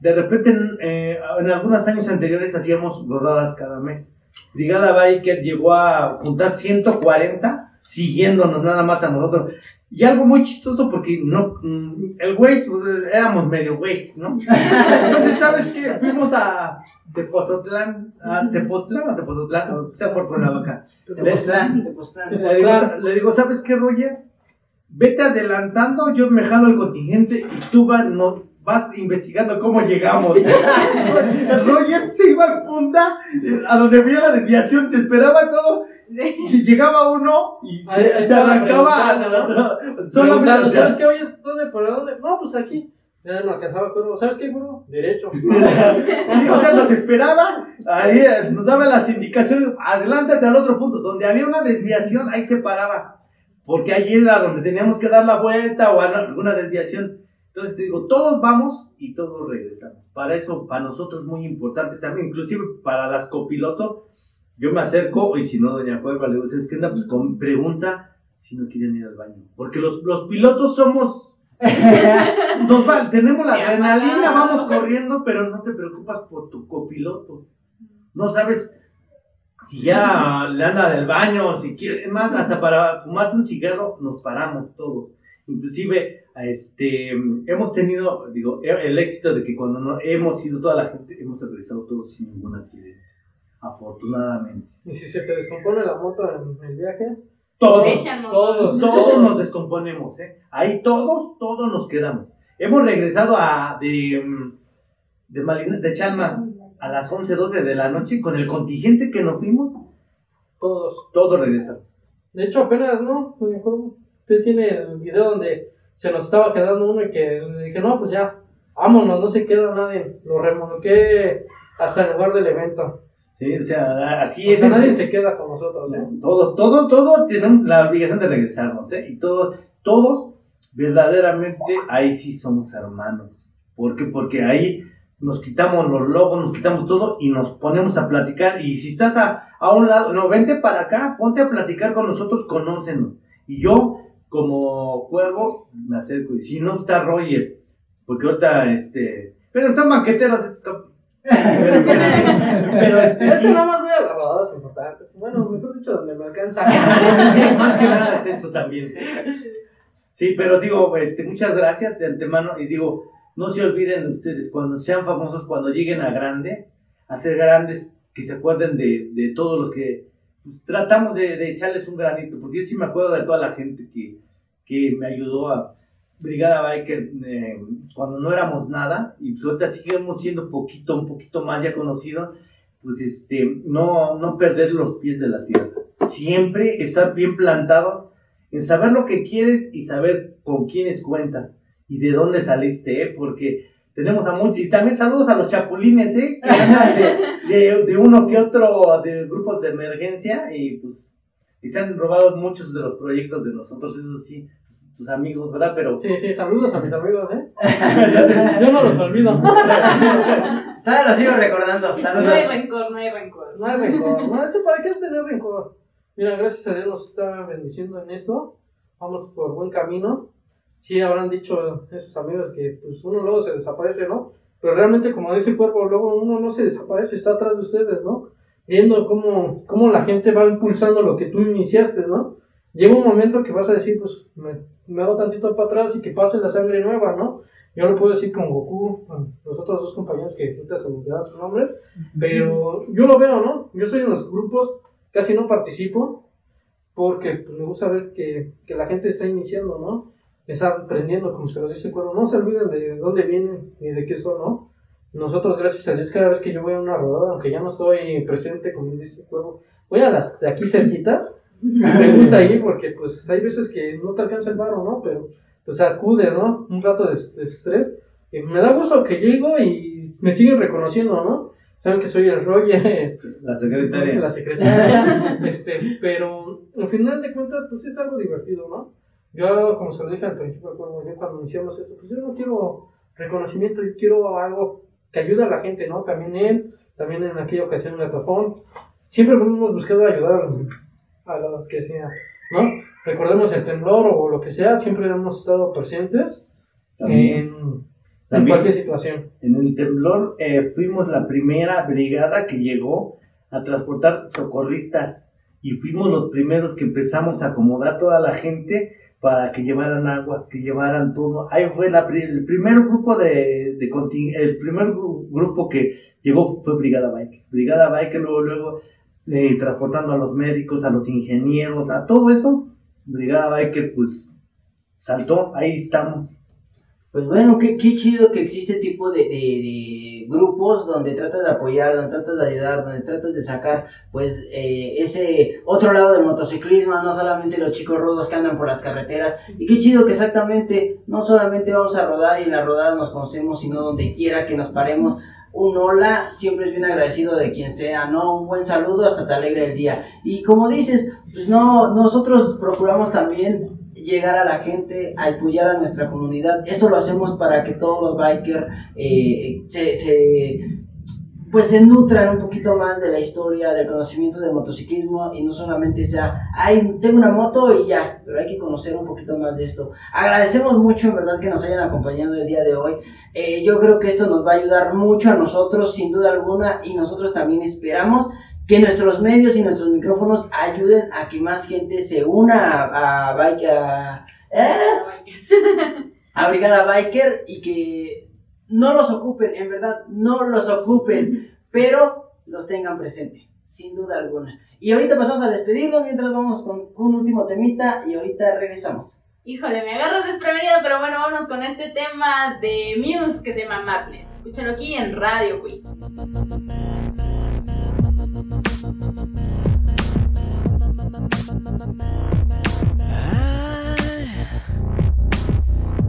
de repente en, eh, en algunos años anteriores hacíamos rodadas cada mes. Brigada Biker llegó a juntar 140 siguiéndonos nada más a nosotros. Y algo muy chistoso porque no, mm, el Waze, pues, éramos medio Waze, ¿no? Entonces, ¿sabes qué? Fuimos a Tepozotlán, a Tepoztlán o Tepozotlán, o sea, por Cuernavaca. Tepoztlán, Tepoztlán. Le digo, le digo, ¿sabes qué, Roger? Vete adelantando, yo me jalo el contingente y tú vas, no, vas investigando cómo llegamos. Roger se iba al punta, a donde había la desviación, te esperaba todo. Y llegaba uno y se, ahí se arrancaba. ¿no? Solamente, ¿sabes qué? Oye, ¿dónde? ¿Por dónde? No, pues aquí. Ya no alcanzaba curvo. ¿Sabes qué, curvo? Derecho. Sí, o sea, nos esperaba, ahí eh, nos daba las indicaciones, adelántate al otro punto, donde había una desviación, ahí se paraba, porque ahí era donde teníamos que dar la vuelta o alguna desviación. Entonces te digo, todos vamos y todos regresamos. Para eso, para nosotros es muy importante también, inclusive para las copilotos, yo me acerco y si no, doña Cueva, le digo, ¿sabes qué onda? Pues con pregunta si no quieren ir al baño. Porque los, los pilotos somos nos va- tenemos la adrenalina, vamos corriendo, pero no te preocupas por tu copiloto. No sabes si ya le anda del baño, si quiere, es más, hasta para fumarse un cigarro nos paramos todos. Inclusive, este, hemos tenido, digo, e- el éxito de que cuando no, hemos ido toda la gente, hemos regresado todos sin ningún accidente. Afortunadamente. Y si se te descompone la moto en el viaje, Todos, todos, todos nos descomponemos, ¿eh? Ahí todos, todos nos quedamos. Hemos regresado a de, mm, de, Malina- de Chalma a las 11, 12 de la noche con el contingente que nos fuimos. Todos. Todos regresaron. De hecho, apenas, ¿no? Me acuerdo. Usted tiene el video donde se nos estaba quedando uno y que dije, no, pues ya, vámonos, no se queda nadie. Lo remolqué hasta el lugar del evento. Sí, o sea, así O es. sea, nadie se queda con nosotros, ¿eh? Todos, todos, todos tenemos la obligación de regresarnos, ¿eh? Y todos, todos, verdaderamente, ahí sí somos hermanos. ¿Por qué? Porque ahí nos quitamos los logos, nos quitamos todo y nos ponemos a platicar. Y si estás a, a un lado, no, vente para acá, ponte a platicar con nosotros, conócenos. Y yo, como cuervo, me acerco. Y si no está Roger, porque ahorita, este. Pero son banqueteros estos cap- Pero, pero, este. Sí. nada más voy a las rodadas importantes. Bueno, mejor dicho, donde me alcanza. Sí, más que nada es eso también. Sí, pero digo, este, muchas gracias de antemano y digo, no se olviden ustedes, cuando sean famosos, cuando lleguen a grande, a ser grandes, que se acuerden de, de todos los que pues, tratamos de, de echarles un granito, porque yo sí me acuerdo de toda la gente que, que me ayudó a Brigada Biker eh, cuando no éramos nada y pues ahorita seguimos siendo poquito, un poquito más ya conocidos, pues este, no, no perder los pies de la tierra. Siempre estar bien plantados en saber lo que quieres y saber con quiénes cuentas y de dónde saliste, ¿eh? porque tenemos a muchos, y también saludos a los chapulines, ¿eh? de, de, de uno que otro de grupos de emergencia y pues y se han robado muchos de los proyectos de nosotros, eso sí, tus amigos, ¿verdad? Pero Sí, sí, saludos a mis amigos, ¿eh? Yo no los olvido. Todavía lo sigo recordando. No hay Saludos. rencor, no hay rencor. No hay rencor. No, esto para qué tener rencor. Mira, gracias a Dios nos está bendiciendo en esto. Vamos por buen camino. Sí, habrán dicho esos amigos que pues uno luego se desaparece, ¿no? Pero realmente, como dice el cuerpo, luego uno no se desaparece, está atrás de ustedes, ¿no? Viendo cómo, cómo la gente va impulsando lo que tú iniciaste, ¿no? Llega un momento que vas a decir, pues me, me hago tantito para atrás y que pase la sangre nueva, ¿no? Yo lo puedo decir con Goku, con los otros dos compañeros que ahorita se me su nombre, pero yo lo veo, ¿no? Yo soy en los grupos, casi no participo, porque pues, me gusta ver que, que la gente está iniciando, ¿no? Está aprendiendo, como se lo dice el cuervo. No se olviden de dónde vienen ni de qué son, ¿no? Nosotros, gracias a Dios, cada vez que yo voy a una rodada, aunque ya no estoy presente, como dice el cuervo, voy a las de aquí cerquitas. Me gusta ir porque, pues, hay veces que no te alcanza el barro, ¿no? Pero, pues, acude, ¿no? Un rato de, de estrés. Y me da gusto que llego y me siguen reconociendo, ¿no? Saben que soy el Roger, la secretaria. la secretaria, este, pero al final de cuentas, pues es algo divertido, ¿no? Yo, como se lo dije al principio, cuando iniciamos esto, pues yo no quiero reconocimiento, yo quiero algo que ayude a la gente, ¿no? También él, también en aquella ocasión en Gatafón, siempre hemos buscado ayudar a, a los que sea, ¿no? Recordemos el temblor o lo que sea, siempre hemos estado presentes También. en, en También. cualquier situación. En el temblor eh, fuimos la primera brigada que llegó a transportar socorristas y fuimos los primeros que empezamos a acomodar toda la gente para que llevaran aguas, que llevaran todo. Ahí fue la, el primer grupo de, el primer gru- grupo que llegó fue Brigada Bike. Brigada Bike luego luego eh, transportando a los médicos, a los ingenieros, a todo eso. Brigada Bike pues saltó, ahí estamos. Pues bueno, qué, qué chido que existe tipo de- de grupos donde tratas de apoyar, donde tratas de ayudar, donde tratas de sacar pues eh, ese otro lado del motociclismo, no solamente los chicos rudos que andan por las carreteras. Y qué chido que exactamente no solamente vamos a rodar y en la rodada nos conocemos, sino donde quiera que nos paremos. Un hola, siempre es bien agradecido de quien sea, ¿no? Un buen saludo hasta te alegra el día. Y como dices, pues no, nosotros procuramos también llegar a la gente, a apoyar a nuestra comunidad. Esto lo hacemos para que todos los bikers eh, se, pues se nutran un poquito más de la historia, del conocimiento del motociclismo y no solamente sea, ay, tengo una moto y ya, pero hay que conocer un poquito más de esto. Agradecemos mucho, en verdad, que nos hayan acompañado el día de hoy. Eh, yo creo que esto nos va a ayudar mucho a nosotros, sin duda alguna, y nosotros también esperamos que nuestros medios y nuestros micrófonos ayuden a que más gente se una a, a, a, ¿eh? a Brigada Biker y que no los ocupen, en verdad, no los ocupen, pero los tengan presente, sin duda alguna. Y ahorita pasamos a despedirnos mientras vamos con un último temita y ahorita regresamos. Híjole, me agarras desprevenido, pero bueno, vámonos con este tema de Muse que se llama Madness. Escúchalo aquí en Radio Queen.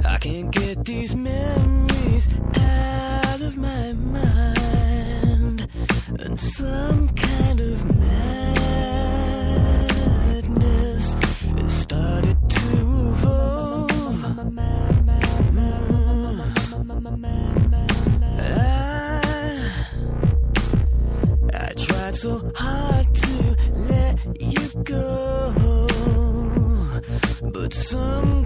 I can't get these memories out of my mind. And some kind of madness has started to evolve. I, I tried so hard to let you go, but some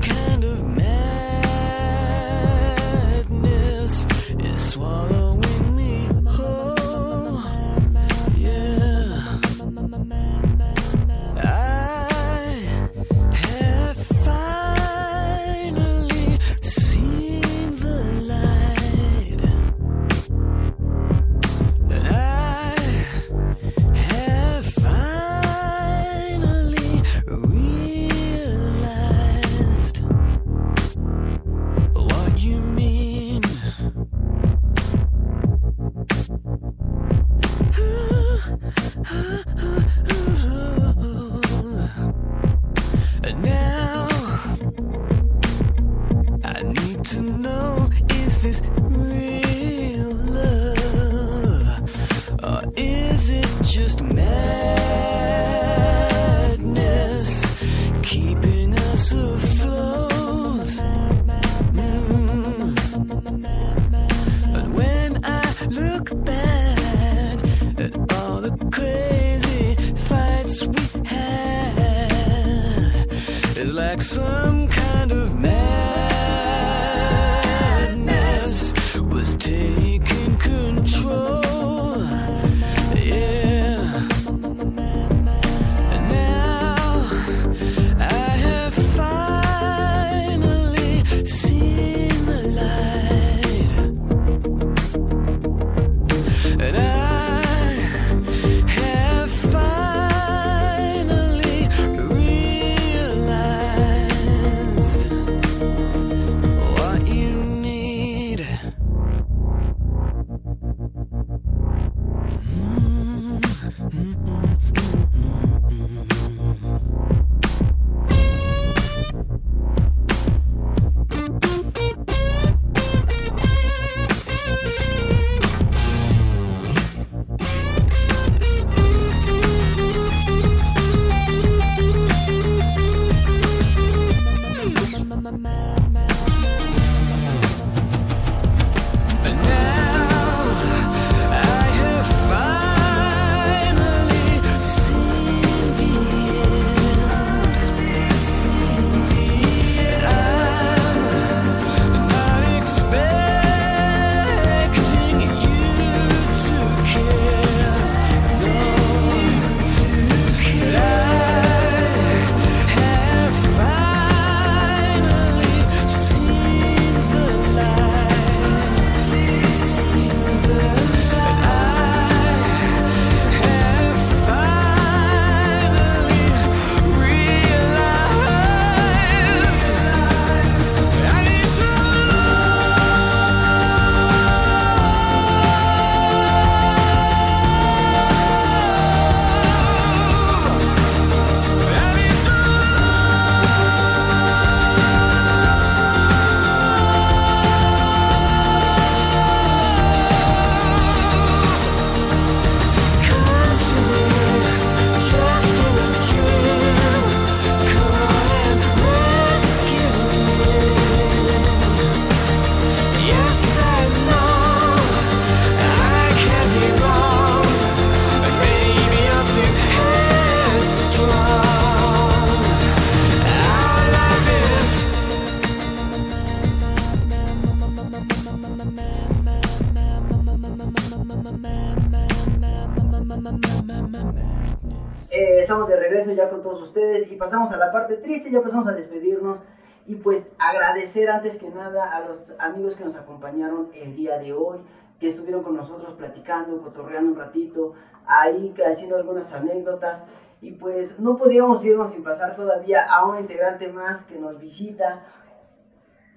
amigos que nos acompañaron el día de hoy, que estuvieron con nosotros platicando, cotorreando un ratito, ahí haciendo algunas anécdotas. Y pues no podíamos irnos sin pasar todavía a un integrante más que nos visita.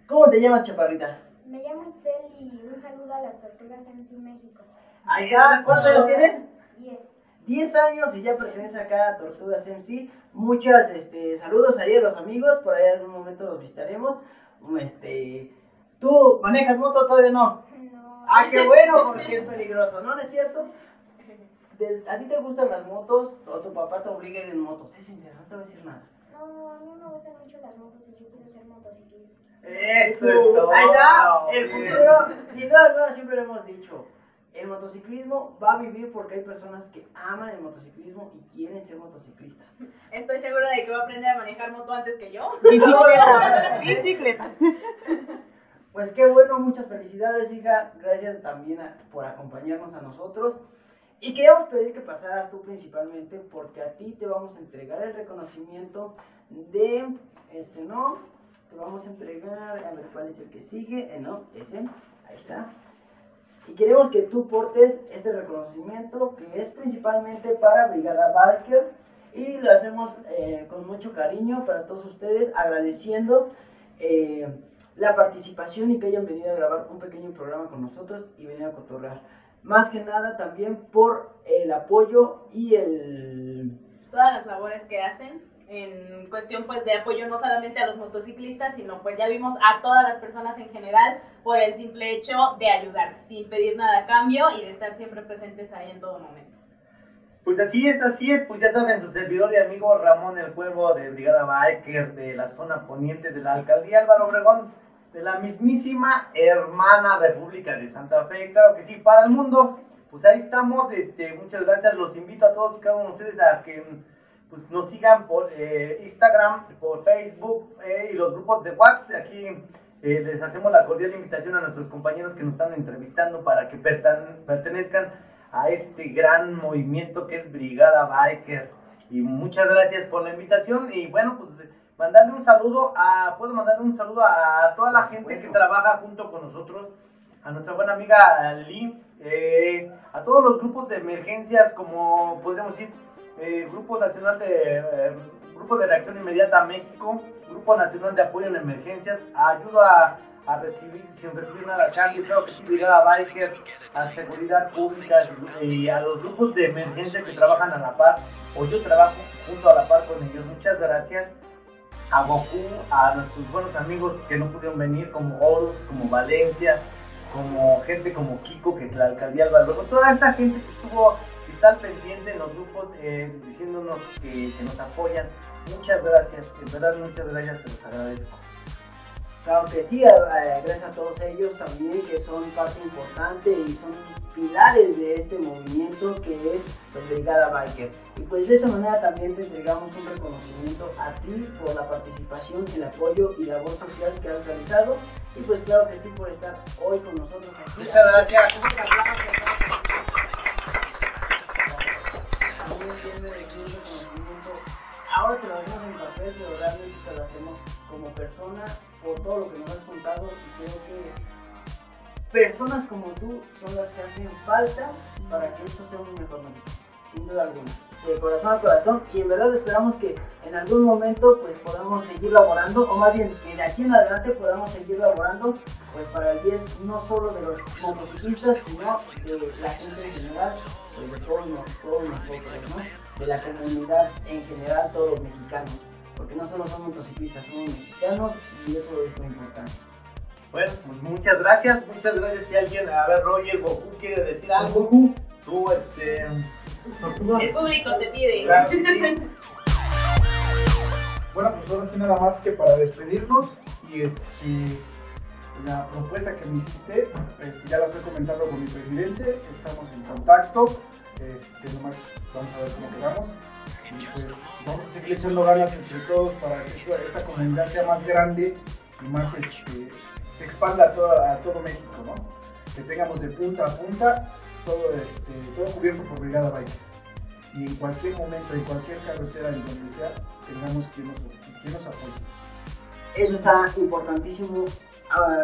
¿Cómo te llamas, Chaparrita? Me llamo Itzel y un saludo a las tortugas en México. Ahí está, ¿cuántos años tienes? 10. 10 años y ya pertenece acá a Tortugas MC. Muchas este, saludos ahí a los amigos, por ahí en algún momento los visitaremos. Este, ¿Tú manejas moto todavía no? No. Ah, qué bueno, porque es peligroso, ¿no? ¿No es cierto? ¿A ti te gustan las motos o tu papá te obliga a ir en moto? Sé sincero, no te voy a decir nada. No, a mí me gustan mucho las motos y yo quiero ser motociclista. Eso es todo. Ahí está, el futuro, sin duda alguna siempre lo hemos dicho. El motociclismo va a vivir porque hay personas que aman el motociclismo y quieren ser motociclistas. Estoy segura de que va a aprender a manejar moto antes que yo. Bicicleta. Bicicleta. Pues qué bueno, muchas felicidades, hija. Gracias también por acompañarnos a nosotros. Y queríamos pedir que pasaras tú principalmente porque a ti te vamos a entregar el reconocimiento de, este no, te vamos a entregar, a ver cuál es el que sigue, eh, no, ese, ahí está. Y queremos que tú portes este reconocimiento que es principalmente para Brigada Biker y lo hacemos eh, con mucho cariño para todos ustedes, agradeciendo eh, la participación y que hayan venido a grabar un pequeño programa con nosotros y venir a cotorrear. Más que nada también por el apoyo y el... Todas las labores que hacen en cuestión pues de apoyo no solamente a los motociclistas, sino pues ya vimos a todas las personas en general por el simple hecho de ayudar, sin pedir nada a cambio y de estar siempre presentes ahí en todo momento. Pues así es, así es, pues ya saben, su servidor y amigo Ramón el Cuervo de Brigada Biker de la zona poniente de la alcaldía Álvaro Obregón, de la mismísima hermana República de Santa Fe, claro que sí, para el mundo. Pues ahí estamos, este, muchas gracias, los invito a todos y cada uno de ustedes a que pues, nos sigan por eh, Instagram, por Facebook eh, y los grupos de WhatsApp. Aquí eh, les hacemos la cordial invitación a nuestros compañeros que nos están entrevistando para que pertenezcan a este gran movimiento que es Brigada Biker. Y muchas gracias por la invitación y bueno, pues mandarle un saludo a, puedo mandarle un saludo a toda la gente que trabaja junto con nosotros, a nuestra buena amiga Lee, eh, a todos los grupos de emergencias como podríamos decir, eh, Grupo Nacional de eh, Grupo de Reacción Inmediata México, Grupo Nacional de Apoyo en Emergencias, ayuda a, a recibir, sin recibir nada a cambio, claro que sí, Brigada Biker, a Seguridad Pública y a los grupos de emergencia que trabajan a la par, o yo trabajo junto a la par con ellos. Muchas gracias a Goku, a nuestros buenos amigos que no pudieron venir, como Horus, como Valencia, como gente como Kiko, que la alcaldía Álvaro, toda esta gente que estuvo, que está pendiente en los grupos, eh, diciéndonos que, que nos apoyan. Muchas gracias, en verdad muchas gracias, se los agradezco. Claro que sí, eh, gracias a todos ellos también que son parte importante y son pilares de este movimiento que es pues, Brigada Biker. Y pues de esta manera también te entregamos un reconocimiento a ti por la participación, el apoyo y labor social que has realizado. Y pues claro que sí por estar hoy con nosotros aquí. Muchas gracias. Ahora te lo hacemos en papel, pero realmente te lo hacemos como persona por todo lo que nos has contado y creo que personas como tú son las que hacen falta para que esto sea un mejor México, sin duda alguna. De corazón a corazón y en verdad esperamos que en algún momento pues podamos seguir laborando o más bien que de aquí en adelante podamos seguir laborando pues para el bien no solo de los motociclistas sino de la gente en general, pues de todos, todos nosotros, ¿no? De la comunidad en general, todos los mexicanos, porque no solo somos motociclistas, somos mexicanos y eso es muy importante. Bueno, pues muchas gracias, muchas gracias. Si alguien, a ver, Roger, Goku quiere decir algo, tú, este. El público te pide. Claro que sí. Bueno, pues ahora sí nada más que para despedirnos y este la propuesta que me hiciste, este, ya la estoy comentando con mi presidente, estamos en contacto, este, nomás vamos a ver cómo quedamos y pues vamos a seguir echando ganas entre todos para que esta, esta comunidad sea más grande y más este, se expanda a todo, a todo México, ¿no? Que tengamos de punta a punta todo, este, todo cubierto por Brigada Biker y en cualquier momento, en cualquier carretera, en donde sea, tengamos quien nos, quien nos apoye. Eso está importantísimo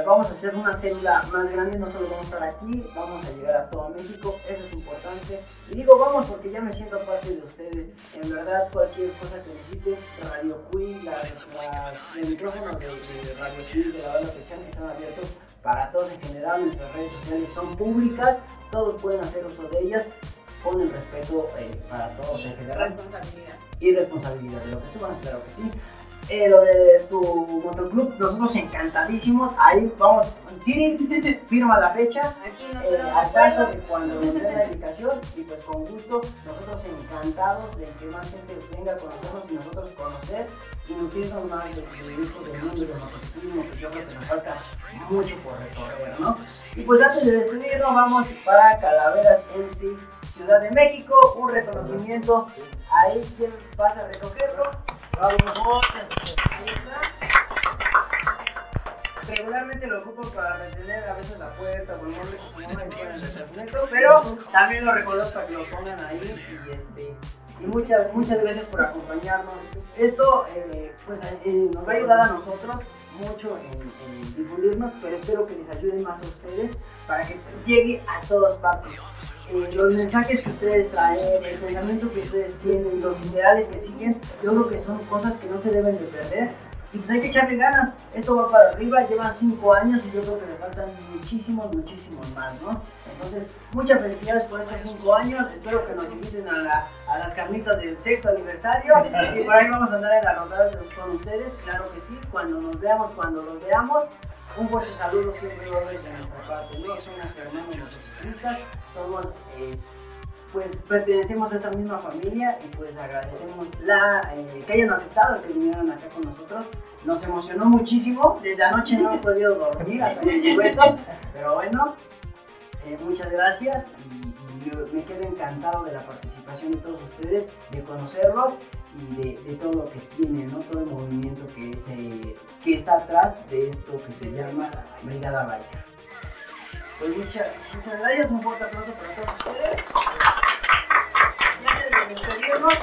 vamos a hacer una célula más grande, no solo vamos a estar aquí, vamos a llegar a todo México, eso es importante. Y digo vamos porque ya me siento parte de ustedes. En verdad, cualquier cosa que necesiten, Radio Cui, las, las- los micrófonos de, de Radio Cui, de la banda Pechán, están abiertos para todos en general. Nuestras redes sociales son públicas, todos pueden hacer uso de ellas con el respeto eh, para todos en general Responsabilidad. y responsabilidad de lo que suban, claro que sí. Eh, lo de tu motoclub, nosotros encantadísimos. Ahí vamos, Siri, firma la fecha. Aquí nos eh, ponemos de al tanto de cuando nos den la indicación y pues con gusto, nosotros encantados de que más gente venga a conocernos y nosotros conocer y nutrirnos más de, de esto del mundo del motociclismo, que yo creo que nos falta mucho por recorrer, ¿no? Y pues antes de despedirnos, vamos para Calaveras MC Ciudad de México, un reconocimiento. Ahí, ¿quién pasa a recogerlo? Regularmente lo ocupo para retener a veces la puerta o el mueble que se mueva en el estacionamiento, pero también lo recuerdo para que lo pongan ahí y este y muchas muchas gracias por acompañarnos. Esto eh, pues eh, nos va a ayudar a nosotros mucho en, en difundirnos, pero espero que les ayude más a ustedes para que llegue a todas partes. Eh, los mensajes que ustedes traen, el pensamiento que ustedes tienen, los ideales que siguen, yo creo que son cosas que no se deben de perder. Y pues hay que echarle ganas. Esto va para arriba, llevan 5 años y yo creo que le faltan muchísimos, muchísimos más, ¿no? Entonces, muchas felicidades por estos 5 años. Espero que nos inviten a, la- a las carnitas del sexto aniversario. Y por ahí vamos a andar en la rodada con ustedes, claro que sí. Cuando nos veamos, cuando los veamos. Un fuerte saludo siempre dobles de nuestra parte, ¿no? Somos hermanos motociclistas, somos, eh, pues pertenecemos a esta misma familia y pues agradecemos la, eh, que hayan aceptado el que vinieran acá con nosotros. Nos emocionó muchísimo, desde anoche no he podido dormir hasta llegó esto, pero bueno, eh, muchas gracias y, me quedo encantado de la participación de todos ustedes, de conocerlos y de, de todo lo que tienen, ¿no? todo el movimiento que, se, que está atrás de esto que se llama Brigada Biker. Pues muchas, muchas gracias, un fuerte aplauso para todos ustedes. Antes de despedirnos,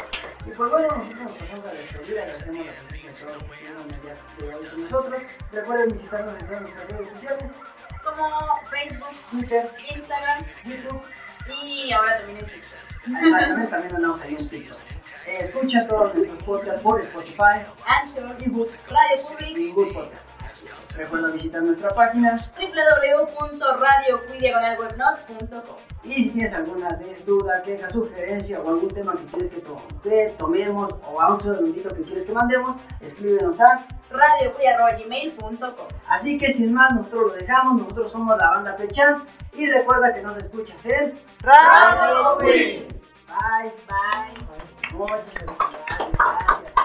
y pues bueno, nosotros nos pasamos a despedir, agradecemos la presencia de todos los que estuvieron el día de hoy con nosotros. Recuerden visitarnos en todas nuestras redes sociales, Como Facebook, Twitter, Instagram YouTube. y ahora también en TikTok. Exactamente, también andamos ahí en TikTok. Escucha todos nuestros podcasts por Spotify, Anchor, eBooks Radio Public, y Google Podcast. Recuerda visitar nuestra página www.radiocuidiagonalwebnot.com y si tienes alguna duda, queja, sugerencia o algún tema que quieres que to- que tomemos o a un segundito que quieres que mandemos, escríbenos a. radiocuy.gmail.com Así que sin más, nosotros lo dejamos. Nosotros somos la banda Pechan y recuerda que nos escuchas en Radio Queen. Bye. Bye. Boa diversidade,